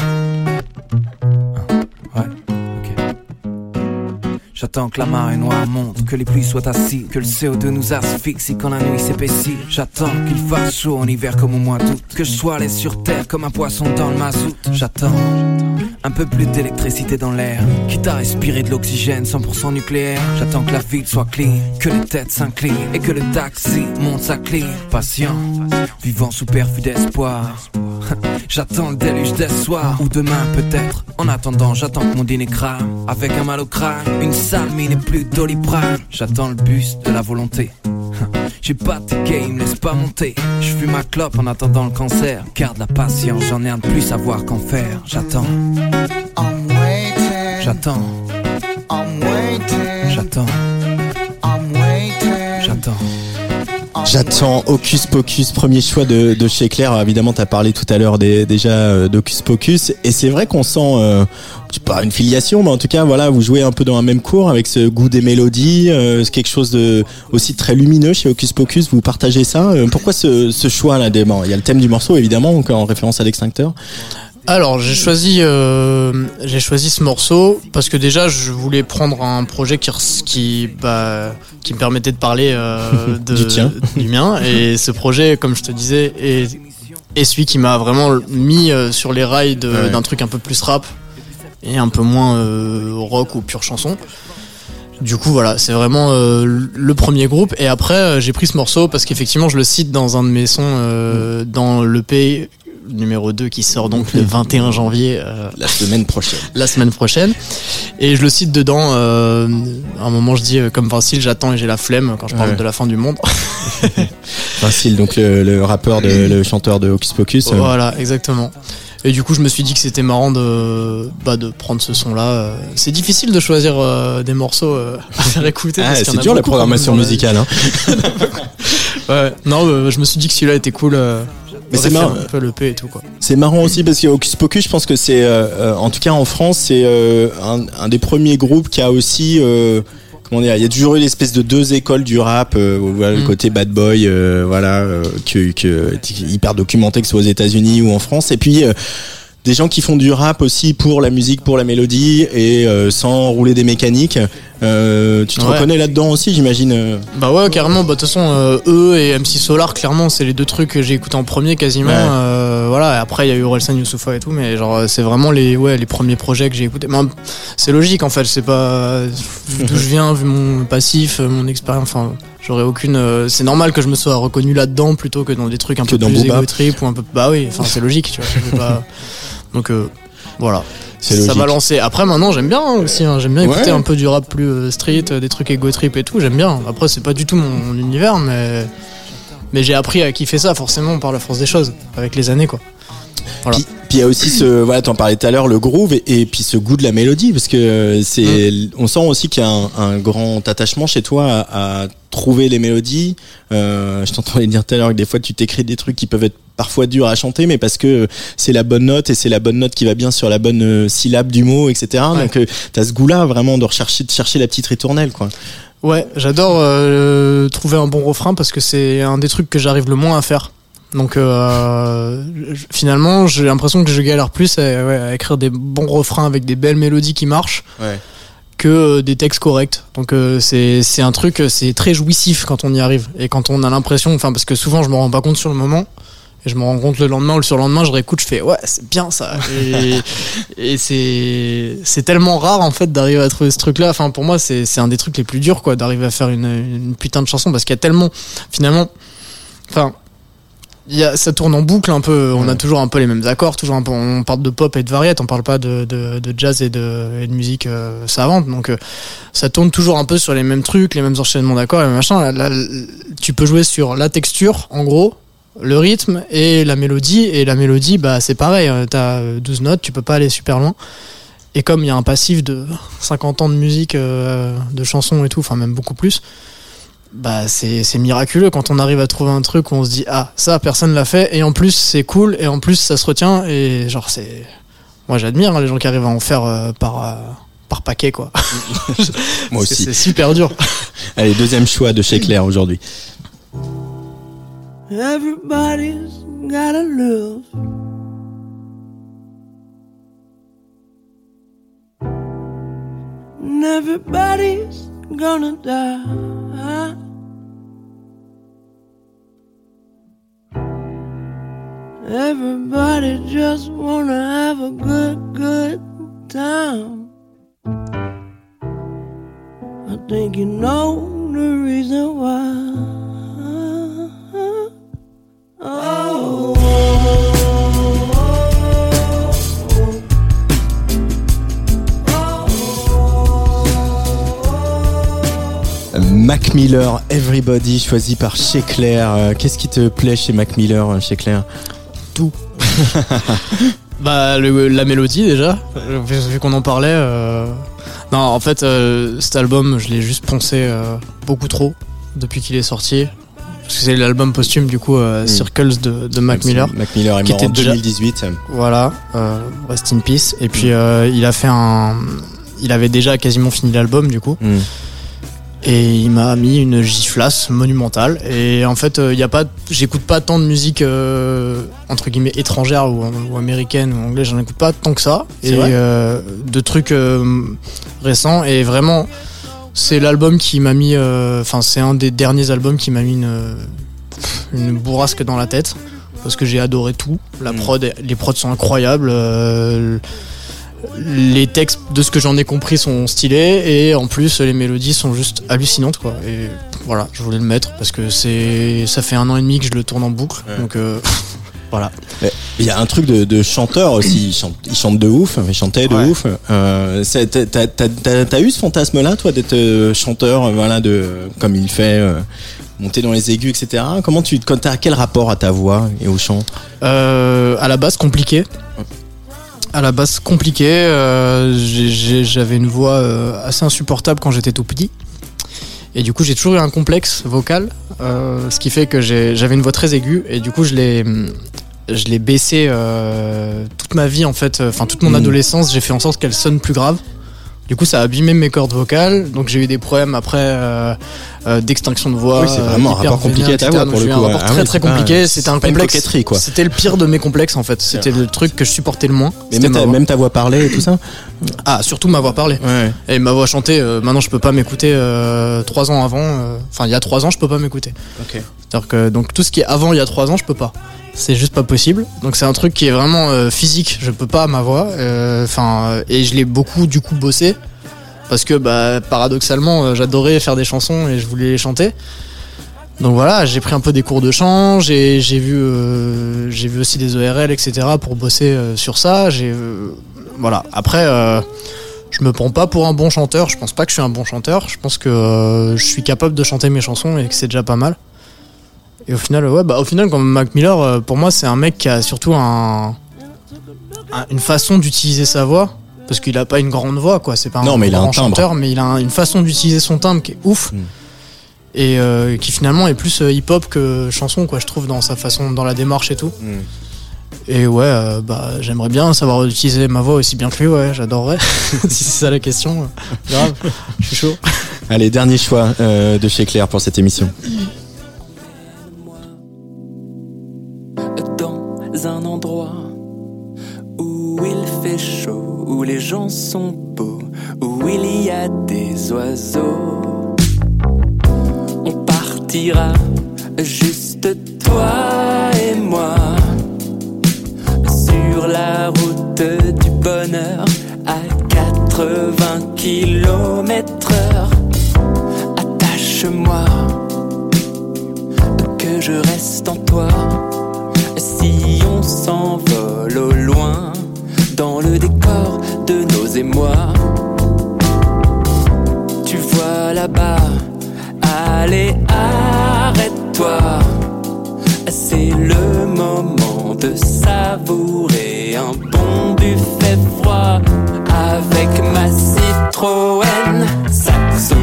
J'attends que la marée noire monte, que les pluies soient assises, que le CO2 nous asphyxie quand la nuit s'épaissit. J'attends qu'il fasse chaud en hiver comme au mois d'août, que je sois allé sur terre comme un poisson dans le mazout. J'attends un peu plus d'électricité dans l'air, quitte à respirer de l'oxygène 100% nucléaire. J'attends que la ville soit clean, que les têtes s'inclinent et que le taxi monte sa clé. Patient, vivant sous perfus d'espoir. J'attends le déluge des soirs ou demain peut-être. En attendant, j'attends que mon dîner crame avec un mal au crâne, une sale mine et plus doliprane. J'attends le bus de la volonté. J'ai pas de game, laisse pas monter. Je fume ma clope en attendant le cancer. Garde la patience, j'en ai un de plus savoir qu'en faire. J'attends. J'attends. J'attends. J'attends. J'attends Hocus Pocus, premier choix de, chez Claire. Évidemment, tu parlé tout à l'heure déjà euh, Pocus. Et c'est vrai qu'on sent, euh, pas une filiation, mais en tout cas, voilà, vous jouez un peu dans un même cours avec ce goût des mélodies. Euh, quelque chose de aussi très lumineux chez Hocus Pocus. Vous partagez ça. Euh, pourquoi ce, ce choix là Il y a le thème du morceau, évidemment, en référence à l'extincteur. Alors j'ai choisi euh, j'ai choisi ce morceau parce que déjà je voulais prendre un projet qui qui bah, qui me permettait de parler euh, de, du, tien. du mien et ce projet comme je te disais est, est celui qui m'a vraiment mis euh, sur les rails d'un truc un peu plus rap et un peu moins rock ou pure chanson. du coup, voilà, c'est vraiment le premier groupe. Et après, j'ai pris ce morceau parce qu'effectivement, je le cite dans un de mes sons, euh, dans l'EP numéro 2 qui sort donc le 21 janvier. euh, La semaine prochaine. la semaine prochaine. Et je le cite dedans. euh, à un moment, je dis euh, comme Vincile, j'attends et j'ai la flemme quand je parle Ouais. de la fin du monde. Vincile, donc le, le rappeur, de, le chanteur de Hocus Pocus. voilà, exactement. Et du coup, je me suis dit que c'était marrant de, bah, de prendre ce son-là. euh. C'est difficile de choisir euh, des morceaux euh, à faire écouter. Ah, c'est dur la programmation musicale. Hein. Ouais. Non, je me suis dit que celui-là était cool. Mais c'est marrant. Un peu le P et tout quoi. C'est marrant aussi parce que Hocus Pocus, je pense que c'est, euh, en tout cas en France, c'est un, un des premiers groupes qui a aussi, comment dire, il y a toujours eu l'espèce de deux écoles du rap, euh, voilà, le Mm. côté bad boy, euh, voilà, euh, que, que hyper documenté que ce soit aux États-Unis ou en France, et puis des gens qui font du rap aussi pour la musique, pour la mélodie et euh, sans rouler des mécaniques. Euh, tu te Ouais. reconnais là-dedans aussi, j'imagine. Bah ouais, carrément. Bah de toute façon, euh, eux et MC Solar, clairement, c'est les deux trucs que j'ai écoutés en premier quasiment. Ouais. Euh, voilà. Et après, il y a eu Orelsan Youssoufa et tout, mais genre, c'est vraiment les, ouais, les premiers projets que j'ai écoutés. Mais, c'est logique en fait. C'est pas vu d'où je viens, vu mon passif, euh, mon expérience. Enfin, j'aurais aucune. euh, c'est normal que je me sois reconnu là-dedans plutôt que dans des trucs un Que peu dans plus trip ou un peu. Bah oui. Enfin, c'est logique. Tu vois. je vais pas- Donc euh, voilà. Ça m'a lancé. Après maintenant j'aime bien hein, aussi. hein. J'aime bien écouter Ouais. un peu du rap plus euh, street, euh, des trucs ego trip et tout. J'aime bien. Après c'est pas du tout mon, mon univers, mais mais j'ai appris à kiffer ça forcément par la force des choses avec les années quoi. Voilà. Puis puis il y a aussi ce, voilà, t'en parlais tout à l'heure, le groove et, et puis ce goût de la mélodie, parce que euh, c'est, on sent aussi qu'il y a un, un grand attachement chez toi à, à trouver les mélodies. Euh, je t'entendais dire tout à l'heure que des fois tu t'écris des trucs qui peuvent être parfois durs à chanter, mais parce que c'est la bonne note et c'est la bonne note qui va bien sur la bonne euh, syllabe du mot, etc. Ouais. Donc euh, t'as ce goût-là vraiment de rechercher, de chercher la petite ritournelle, quoi. Ouais, j'adore euh, trouver un bon refrain parce que c'est un des trucs que j'arrive le moins à faire. Donc euh, finalement, j'ai l'impression que je galère plus à, ouais, à écrire des bons refrains avec des belles mélodies qui marchent Ouais. que euh, des textes corrects. Donc euh, c'est un truc, c'est très jouissif quand on y arrive et quand on a l'impression, enfin parce que souvent je me rends pas compte sur le moment. Et je me rends compte le lendemain ou le surlendemain, je réécoute, je fais ouais, c'est bien ça. Et, et c'est c'est tellement rare en fait d'arriver à trouver ce truc-là. Enfin pour moi, c'est c'est un des trucs les plus durs quoi, d'arriver à faire une, une putain de chanson parce qu'il y a tellement finalement, enfin. Y a, ça tourne en boucle un peu. On a toujours un peu les mêmes accords, toujours un peu. On parle de pop et de variété, on parle pas de, de, de jazz et de, et de musique euh, savante. Donc euh, ça tourne toujours un peu sur les mêmes trucs, les mêmes enchaînements d'accords, machins. Là, là, tu peux jouer sur la texture, en gros, le rythme et la mélodie. Et la mélodie, bah c'est pareil. euh, T'as euh, 12 notes, tu peux pas aller super loin. Et comme il y a un passif de 50 ans de musique, euh, de chansons et tout, enfin même beaucoup plus, bah c'est c'est miraculeux quand on arrive à trouver un truc où on se dit ah ça personne l'a fait et en plus c'est cool et en plus ça se retient et genre c'est moi j'admire hein, les gens qui arrivent à en faire euh, par euh, par paquet quoi. Moi aussi. C'est super dur. Allez, deuxième choix de chez Claire aujourd'hui. Everybody's gotta love. And everybody's gonna die. Everybody just wanna have a good, good time. I think you know the reason why. Mac Miller, Everybody, choisi par chez Claire. Euh, Qu'est-ce qui te plaît chez Mac Miller, euh, chez Claire? Bah le- la mélodie déjà, vu vu qu'on en parlait. euh, Non en fait euh, cet album je l'ai juste poncé euh, beaucoup trop depuis qu'il est sorti. Parce que c'est l'album posthume du coup euh, Mm. Circles de, de Mac Miller. Mac Miller est Qui mort était en déjà- 2018. Voilà, euh, rest in peace. Et puis euh, il a fait un, il avait déjà quasiment fini l'album du coup. Mm. Et il m'a mis une giflasse monumentale. Et en fait, il y a pas, j'écoute pas tant de musique entre guillemets étrangère ou, ou américaine ou anglaise. J'en écoute pas tant que ça. C'est Et de trucs récents. Et vraiment, c'est l'album qui m'a mis. euh, Enfin, c'est un des derniers albums qui m'a mis une une bourrasque dans la tête parce que j'ai adoré tout. La Mm. prod, les prods sont incroyables. euh, les textes de ce que j'en ai compris sont stylés et en plus les mélodies sont juste hallucinantes quoi. Et voilà, je voulais le mettre parce que c'est ça fait un an et demi que je le tourne en boucle, donc euh, voilà. Il y a un truc de, de chanteur aussi, il chante, il chante de ouf, il chantait de Ouais. ouf. Euh, t'as- eu ce fantasme-là, toi, d'être euh, chanteur, euh, voilà, de comme il fait, euh, monter dans les aigus, etc. Comment tu, quel rapport à ta voix et au chant? Euh, à la base compliqué. À la base compliqué. J'avais une voix assez insupportable quand j'étais tout petit. Et du coup, j'ai toujours eu un complexe vocal, euh, ce qui fait que j'avais une voix très aiguë. Et du coup, je l'ai, je l'ai baissée euh, toute ma vie en fait. Enfin, toute mon Mhm. adolescence, j'ai fait en sorte qu'elle sonne plus grave. Du coup, ça a abîmé mes cordes vocales. Donc, j'ai eu des problèmes après euh, euh, d'extinction de voix. Oui, c'est vraiment un rapport compliqué à ta voix, pour le coup, Un rapport Ah très oui, très compliqué. C'était un complexe. C'était le pire de mes complexes en fait. C'était le truc que je supportais le moins. Mais même ta, voix. même ta voix parlée et tout ça Ah, surtout ma voix parlée. Ouais. Et ma voix chantée, euh, maintenant je peux pas m'écouter euh, trois ans avant. euh, Enfin, il y a trois ans, je peux pas m'écouter. Ok. C'est-à-dire que donc tout ce qui est avant il y a trois ans, je peux pas. C'est juste pas possible. Donc c'est un truc qui est vraiment euh, physique. Je peux pas ma voix. euh, Enfin, euh, et je l'ai beaucoup du coup bossé parce que bah paradoxalement, j'adorais faire des chansons et je voulais les chanter. Donc voilà, j'ai pris un peu des cours de chant, j'ai vu, j'ai vu aussi des ORL, etc. pour bosser sur ça. Voilà. Après, je me prends pas pour un bon chanteur. Je pense pas que je suis un bon chanteur. Je pense que je suis capable de chanter mes chansons et que c'est déjà pas mal. Et au final, ouais, bah au final, comme Mac Miller, euh, pour moi, c'est un mec qui a surtout un, un- une façon d'utiliser sa voix. Parce qu'il a pas une grande voix, quoi. C'est pas un Non, mais il a grand un chanteur, mais il a un- une façon d'utiliser son timbre qui est ouf. Mm. Et euh, qui finalement est plus euh, hip-hop que chanson, quoi, je trouve, dans sa façon, dans la démarche et tout. Et ouais, euh, bah, j'aimerais bien savoir utiliser ma voix aussi bien que lui, ouais, j'adorerais. si c'est ça la question, grave, je suis chaud. Allez, dernier choix euh, de chez Claire pour cette émission. Gens où il y a des oiseaux. On partira juste toi et moi sur la route du bonheur à 80 km heure. Attache-moi, que je reste en toi. Si on s'envole au loin dans le décor nos émois, tu vois là-bas, allez, arrête-toi. C'est le moment de savourer un bon buffet froid avec ma Citroën Saxo.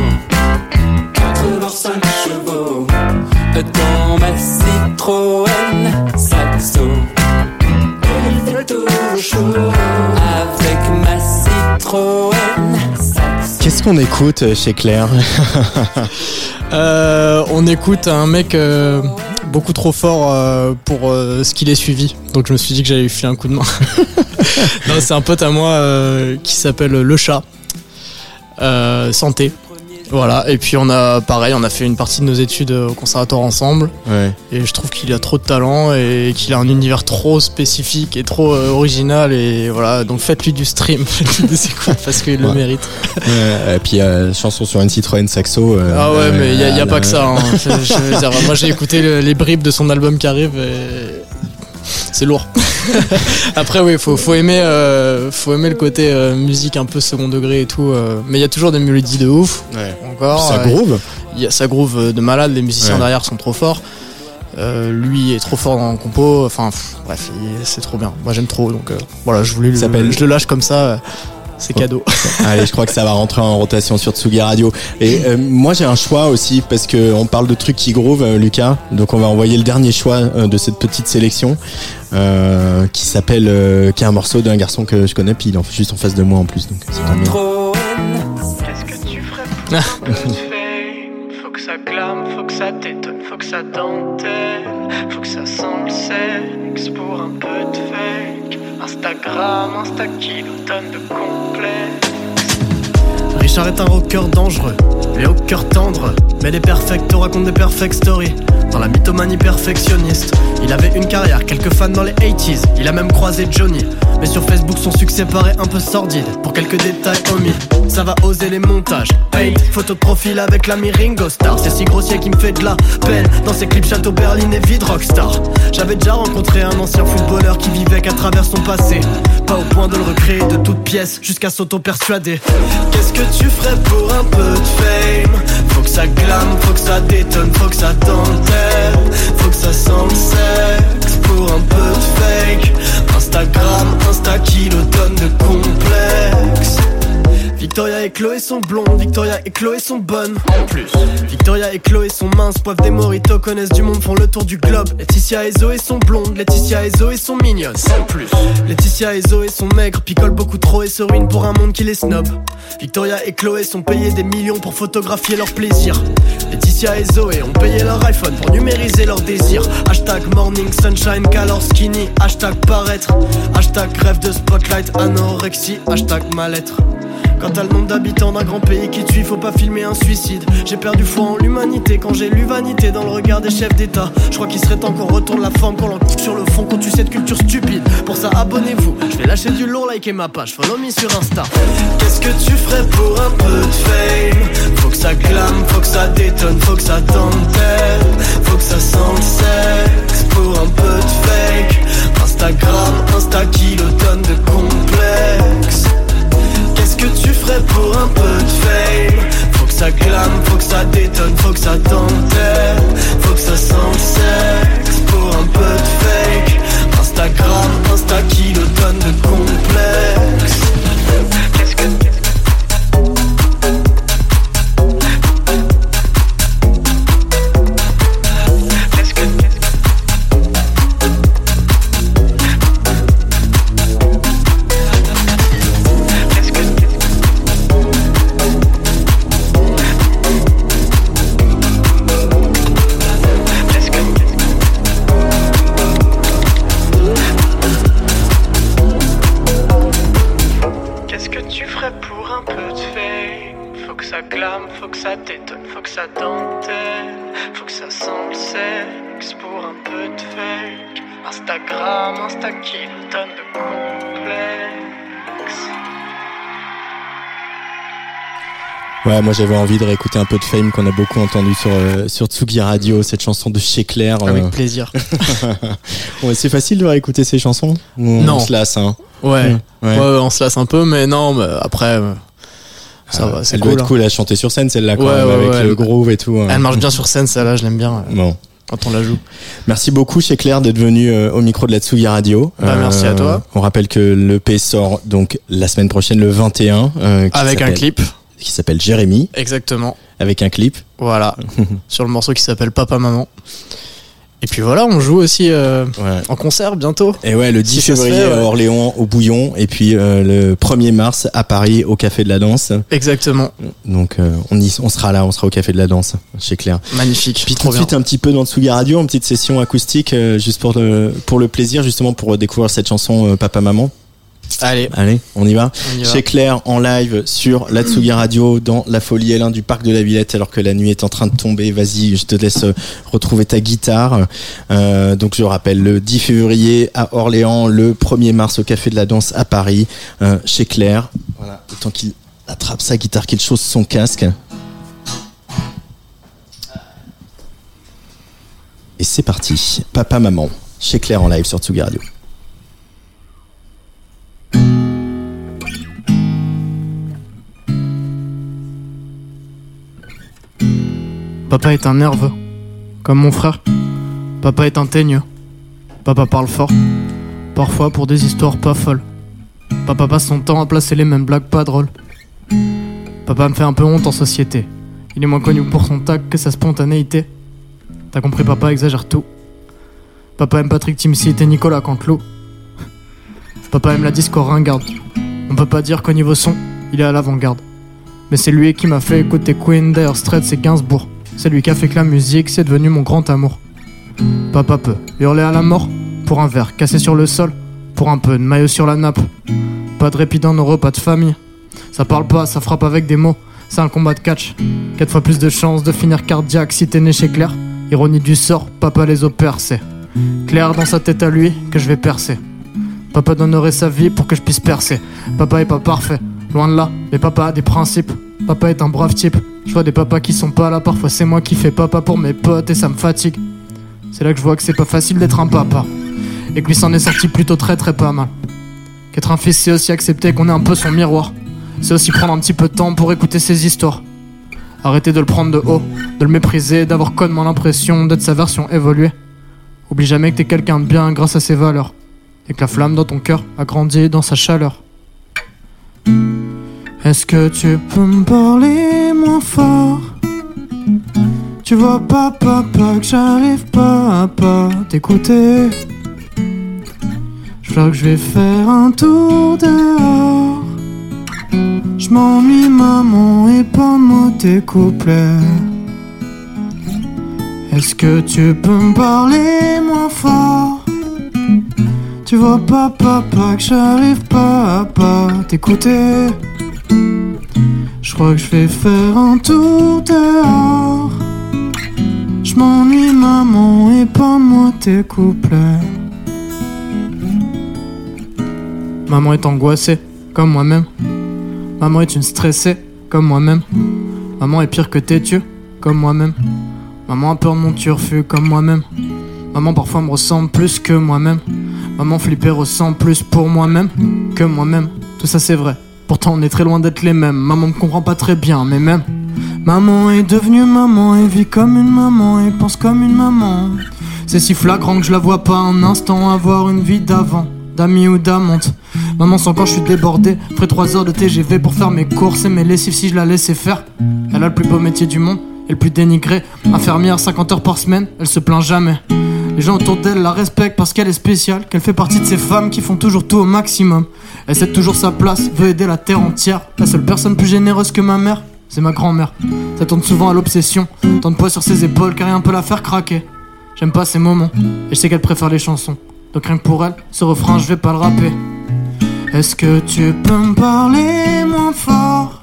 85 chevaux dans ma Citroën Saxo. Il fait toujours chaud Qu'est-ce qu'on écoute euh, chez Claire Euh, on écoute un mec euh, beaucoup trop fort euh, pour ce qu'il est suivi. Donc je me suis dit que j'allais lui filer un coup de main. non, c'est un pote à moi qui s'appelle Le Chat. Santé. Voilà, et puis on a pareil, on a fait une partie de nos études euh, au conservatoire ensemble. Ouais. Et je trouve qu'il a trop de talent et qu'il a un univers trop spécifique et trop euh, original. Et voilà, donc faites-lui du stream, faites-lui des écoutes parce qu'il le mérite. Ouais, et puis euh, chanson sur une Citroën Saxo. euh, Ah ouais, mais il n'y a, y a pas que ça. hein. Je- je moi j'ai écouté le- les bribes de son album qui arrive et c'est lourd. Après, oui, faut, faut, aimer, euh, faut aimer le côté euh, musique un peu second degré et tout. euh, mais il y a toujours des mélodies de ouf. Ouais. Encore. Ça euh, groove. Il y a ça groove de malade, les musiciens Ouais. derrière sont trop forts. Euh, lui est trop fort dans le compo, enfin pff, bref, il- c'est trop bien. Moi j'aime trop, donc euh, voilà, je voulais le, s'appelle- je le lâche comme ça, c'est cadeau. Allez, je crois que ça va rentrer en rotation sur Tsugi Radio. Et euh, moi, j'ai un choix aussi parce que on parle de trucs qui groove, euh, Lucas. Donc, on va envoyer le dernier choix euh, de cette petite sélection euh, qui s'appelle, euh, qui est un morceau d'un garçon que je connais, puis il est en- juste en face de moi en plus. Donc, c'est tant Qu'est-ce que tu ferais pour un peu de fame Faut que ça clame, faut que ça t'étonne, faut que ça dentelle, faut que ça semble sexe pour un peu de fake. Instagram, Insta kilotonne de. Richard est un rocker dangereux, les au cœur tendre, mais les perfects te racontent des perfect stories. Dans la mythomanie perfectionniste, il avait une carrière, quelques fans dans les 80s, il a même croisé Johnny. Mais sur Facebook, son succès paraît un peu sordide. Pour quelques détails omis, ça va oser les montages. Paint, photo de profil avec l'ami Ringo Star. C'est si grossier qui me fait de la peine. Dans ses clips Château Berlin et vide rockstar. J'avais déjà rencontré un ancien footballeur qui vivait qu'à travers son passé. Pas au point de le recréer de toutes pièces, jusqu'à s'auto-persuader. Qu'est-ce que ferais pour un peu de fame? Faut que ça glame, faut que ça détonne, faut que ça dentelle. Faut que ça sente sexe pour un peu de fake. Instagram, Insta kilotonne de complexe. Victoria et Chloé sont blondes, Victoria et Chloé sont bonnes. En plus, Victoria et Chloé sont minces, poivent des moritos, connaissent du monde, font le tour du globe. Laetitia et Zoé sont blondes, Laetitia et Zoé sont mignonnes. En plus, Laetitia et Zoé sont maigres, picolent beaucoup trop et se ruinent pour un monde qui les snob. Victoria et Chloé sont payés des millions pour photographier leur plaisir. Laetitia et Zoé ont payé leur iPhone pour numériser leurs désirs. Hashtag morning sunshine, calor skinny. Hashtag paraître. Hashtag rêve de spotlight, anorexie. Hashtag mal-être. Quand t'as le nombre d'habitants d'un grand pays qui tue, faut pas filmer un suicide. J'ai perdu foi en l'humanité quand j'ai lu vanité dans le regard des chefs d'État. Je crois qu'il serait temps qu'on retourne la forme, qu'on l'encoupe sur le fond, qu'on tue cette culture stupide. Pour ça, abonnez-vous. Je vais lâcher du lourd, likez ma page, follow me sur Insta. Qu'est-ce que tu ferais pour un peu de fame? Faut que ça clame, faut que ça détonne, faut que ça dentelle. Faut que ça sente le sexe pour un peu de fake. Instagram, Insta kilotonne de complexe. Que tu ferais pour un peu de fame. Faut que ça clame, faut que ça détonne, faut que ça dentelle Faut que ça sente le sexe pour un peu de fake. Instagram, Insta kilotonne de complexe Ouais, moi j'avais envie de réécouter un peu de Fame qu'on a beaucoup entendu sur euh, sur Tsugi Radio, cette chanson de chez Claire. euh. Avec plaisir. Ouais, c'est facile de réécouter ces chansons Ou on Non. se lasse, hein. Ouais. Ouais. Ouais, ouais, on se lasse un peu, mais non, mais après, euh, ça va, c'est Elle cool. doit être hein. cool à chanter sur scène celle-là quand Ouais, même, ouais, avec le elle- groove et tout. hein. Elle marche bien sur scène, celle-là, je l'aime bien Bon. quand on la joue. Merci beaucoup chez Claire d'être venu euh, au micro de la Tsugi Radio. Bah, merci à toi. On rappelle que l'EP sort donc la semaine prochaine le 21 euh, Avec un clip, qui s'appelle Jérémy exactement. avec un clip. Voilà. sur le morceau qui s'appelle Papa Maman. Et puis voilà, on joue aussi euh, Ouais. en concert bientôt. Et ouais, le 10 Si ça se février fait, ouais. à Orléans au Bouillon et puis euh, le 1er mars à Paris au Café de la Danse. Exactement. Donc euh, on y, on sera là, on sera au Café de la Danse chez Claire. Magnifique. Puis tout de suite un petit peu dans Tsugi Radio, une petite session acoustique juste pour le pour le plaisir justement pour découvrir cette chanson Papa Maman. Allez, Allez, on y va. Chez Claire en live sur la Tsugi Radio dans la folie L1 du parc de la Villette alors que la nuit est en train de tomber. Vas-y, je te laisse euh, retrouver ta guitare. Euh, donc je rappelle le 10 février à Orléans, le 1er mars au Café de la Danse à Paris, euh, chez Claire. Voilà, le temps qu'il attrape sa guitare, qu'il chausse son casque. Et c'est parti. Papa, maman, chez Claire en live sur Tsugi Radio. Papa est un nerveux, comme mon frère. Papa est un teigneux. Papa parle fort, parfois pour des histoires pas folles. Papa passe son temps à placer les mêmes blagues pas drôles. Papa me fait un peu honte en société. Il est moins connu pour son tact que sa spontanéité. T'as compris, papa exagère tout. Papa aime Patrick Timsit et Nicolas Cantelou. Papa aime la disco ringarde. On peut pas dire qu'au niveau son, il est à l'avant-garde. Mais c'est lui qui m'a fait écouter Queen, Dire Straits et Gainsbourg. C'est lui qui a fait que la musique, c'est devenu mon grand amour. Papa peut hurler à la mort pour un verre cassé sur le sol, pour un peu de maillot sur la nappe. Pas de répit dans nos repas de famille. Ça parle pas, ça frappe avec des mots. C'est un combat de catch. Quatre fois plus de chances de finir cardiaque si t'es né chez Claire. Ironie du sort, papa les opère, c'est Claire dans sa tête à lui que je vais percer. Papa donnerait sa vie pour que je puisse percer. Papa est pas parfait, loin de là, mais papa a des principes. Papa est un brave type. Je vois des papas qui sont pas là, parfois c'est moi qui fais papa pour mes potes et ça me fatigue. C'est là que je vois que c'est pas facile d'être un papa. Et que lui s'en est sorti plutôt très très pas mal. Qu'être un fils c'est aussi accepter qu'on est un peu son miroir. C'est aussi prendre un petit peu de temps pour écouter ses histoires. Arrêter de le prendre de haut, de le mépriser, d'avoir connement l'impression d'être sa version évoluée. Oublie jamais que t'es quelqu'un de bien grâce à ses valeurs. Et que la flamme dans ton cœur a grandi dans sa chaleur. Est-ce que tu peux me parler Tu vois pas, papa, que j'arrive pas à pas t'écouter. Je crois que je vais faire un tour dehors. Je m'ennuie, maman, et pas moi tes couplets. Est-ce que tu peux me parler moins fort? Tu vois pas, papa, que j'arrive pas à pas t'écouter. Je crois que je vais faire un tour dehors. Je m'ennuie, maman, et pas moi tes couplets. Maman est angoissée, comme moi-même. Maman est une stressée, comme moi-même. Maman est pire que têtue, comme moi-même. Maman a peur de mon turfu, comme moi-même. Maman parfois me ressemble plus que moi-même. Maman flippée ressent plus pour moi-même que moi-même. Tout ça c'est vrai. Pourtant on est très loin d'être les mêmes. Maman me comprend pas très bien, mais même. Maman est devenue maman et vit comme une maman et pense comme une maman. C'est si flagrant que je la vois pas un instant avoir une vie d'avant, d'amis ou d'amante. Maman sent quand je suis débordé, ferait 3 heures de TGV pour faire mes courses et mes lessives si je la laissais faire. Elle a le plus beau métier du monde et le plus dénigré. Infirmière 50 heures par semaine, elle se plaint jamais. Les gens autour d'elle la respectent parce qu'elle est spéciale, qu'elle fait partie de ces femmes qui font toujours tout au maximum. Elle sait toujours sa place, veut aider la terre entière. La seule personne plus généreuse que ma mère, c'est ma grand-mère. Ça tourne souvent à l'obsession, tant de poids sur ses épaules car rien peut la faire craquer. J'aime pas ces moments, et je sais qu'elle préfère les chansons. Donc rien que pour elle, ce refrain je vais pas le rapper. Est-ce que tu peux me parler moins fort?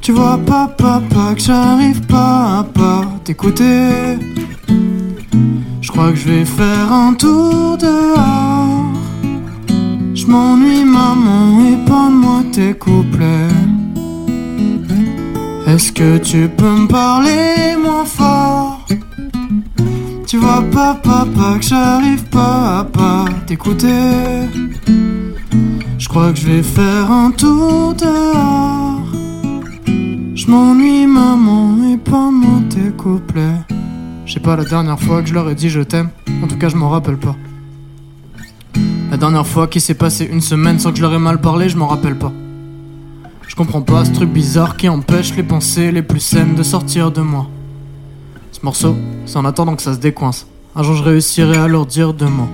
Tu vois pas papa que j'arrive pas à pas t'écouter crois que je vais faire un tour dehors Je m'ennuie maman et pas moi tes couplets Est-ce que tu peux me parler moins fort? Tu vois pas papa que j'arrive pas à pas t'écouter je crois que je vais faire un tour dehors. Je m'ennuie, maman, et pas moi tes couplets. Je sais pas la dernière fois que je leur ai dit je t'aime. En tout cas, je m'en rappelle pas. La dernière fois qu'il s'est passé une semaine sans que je leur ai mal parlé, je m'en rappelle pas. Je comprends pas ce truc bizarre qui empêche les pensées les plus saines de sortir de moi. Ce morceau, c'est en attendant que ça se décoince. Un jour, je réussirai à leur dire deux mots.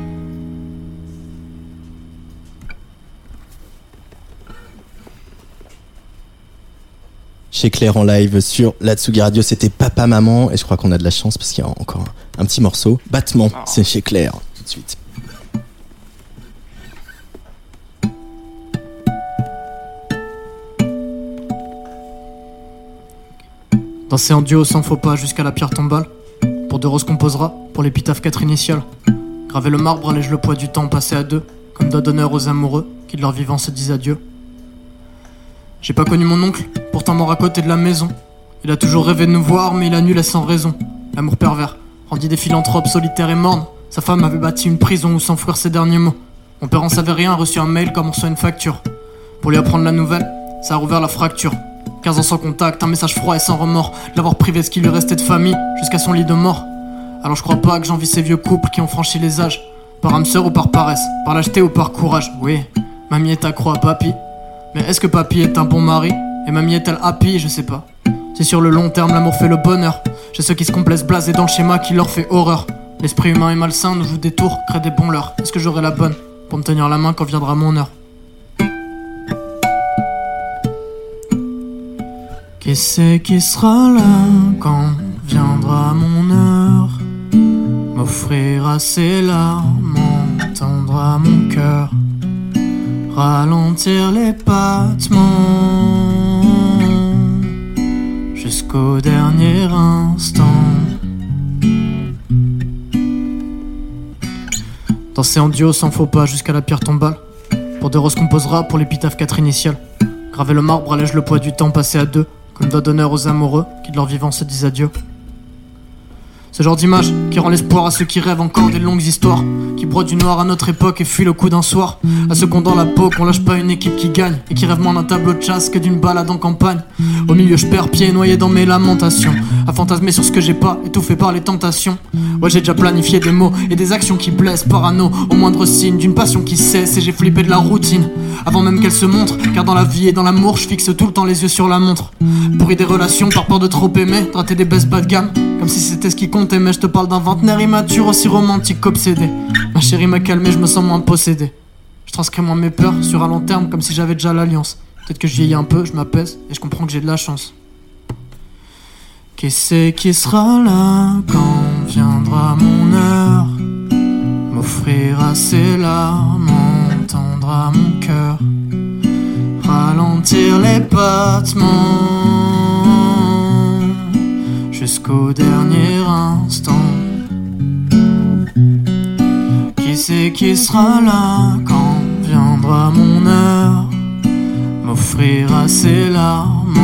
Chez Claire en live sur la Tsugi Radio, c'était Papa Maman et je crois qu'on a de la chance parce qu'il y a encore un, un petit morceau. Battement, c'est chez Claire tout de suite. Danser en duo sans faux pas jusqu'à la pierre tombale. Pour De Rose composera, pour l'épitaphe 4 initiale. Graver le marbre allège le poids du temps passé à deux, comme doigt d'honneur aux amoureux qui de leur vivant se disent adieu. J'ai pas connu mon oncle, pourtant mort à côté de la maison. Il a toujours rêvé de nous voir, mais il annulait sans raison. L'amour pervers rendit des philanthropes solitaires et mornes. Sa femme avait bâti une prison où s'enfouir ses derniers mots. Mon père en savait rien, a reçu un mail comme reçoit une facture. Pour lui apprendre la nouvelle, ça a rouvert la fracture. 15 ans sans contact, un message froid et sans remords, l'avoir privé ce qui lui restait de famille, jusqu'à son lit de mort. Alors je crois pas que j'envie ces vieux couples qui ont franchi les âges. Par âme sœur ou par paresse, par lâcheté ou par courage. Oui, mamie est accro à papy. Mais est-ce que papy est un bon mari Et mamie est-elle happy Je sais pas. Si sur le long terme l'amour fait le bonheur, j'ai ceux qui se complaisent blasés dans le schéma qui leur fait horreur. L'esprit humain est malsain, nous joue des tours, crée des bons leurs. Est-ce que j'aurai la bonne pour me tenir la main quand viendra mon heure Qui c'est qui sera là quand viendra mon heure M'offrira ses larmes, entendra mon cœur Ralentir les battements Jusqu'au dernier instant Dans Danser en duo sans faux pas jusqu'à la pierre tombale. Pour de roses composera pour l'épitaphe 4 initiale. Graver le marbre allège le poids du temps passé à deux, comme doigt d'honneur aux amoureux qui de leur vivant se disent adieu. Ce genre d'image qui rend l'espoir à ceux qui rêvent encore des longues histoires, qui broient du noir à notre époque et fuient le coup d'un soir. À ceux qu'on dans la peau, qu'on lâche pas une équipe qui gagne et qui rêvent moins d'un tableau de chasse que d'une balade en campagne. Au milieu, je perds pied noyé dans mes lamentations, à fantasmer sur ce que j'ai pas, étouffé par les tentations. Ouais, j'ai déjà planifié des mots et des actions qui blessent, parano, au moindre signe d'une passion qui cesse et j'ai flippé de la routine avant même qu'elle se montre. Car dans la vie et dans l'amour, je fixe tout le temps les yeux sur la montre. Pourri des relations par peur de trop aimer, traiter des baisses bas de gamme, comme si c'était ce qui Mais je te parle d'un vingtenaire immature, aussi romantique qu'obsédé. Ma chérie m'a calmé, je me sens moins possédé. Je transcris moins mes peurs sur un long terme, comme si j'avais déjà l'alliance. Peut-être que je vieillis un peu, je m'apaise et je comprends que j'ai de la chance. Qui c'est qui sera là quand viendra mon heure? M'offrira ses larmes, entendra mon cœur Ralentir les battements Jusqu'au dernier instant. Qui c'est qui sera là quand viendra mon heure? M'offrira ses larmes,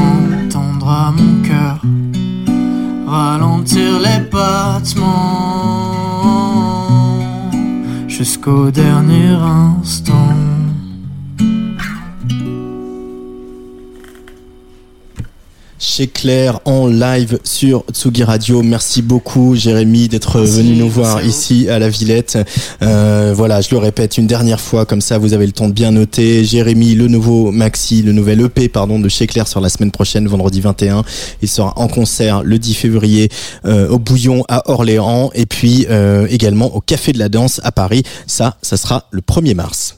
entendra mon cœur ralentir les battements jusqu'au dernier instant. Chez Claire en live sur Tsugi Radio. Merci beaucoup Jérémy d'être venu nous voir ici à la Villette. Euh, voilà, je le répète une dernière fois, comme ça vous avez le temps de bien noter. Jérémy, le nouveau maxi, le nouvel EP pardon de chez Claire sur la semaine prochaine, vendredi 21. Il sera en concert le 10 février euh, au Bouillon à Orléans et puis euh, également au Café de la Danse à Paris. Ça, ça sera le 1er mars.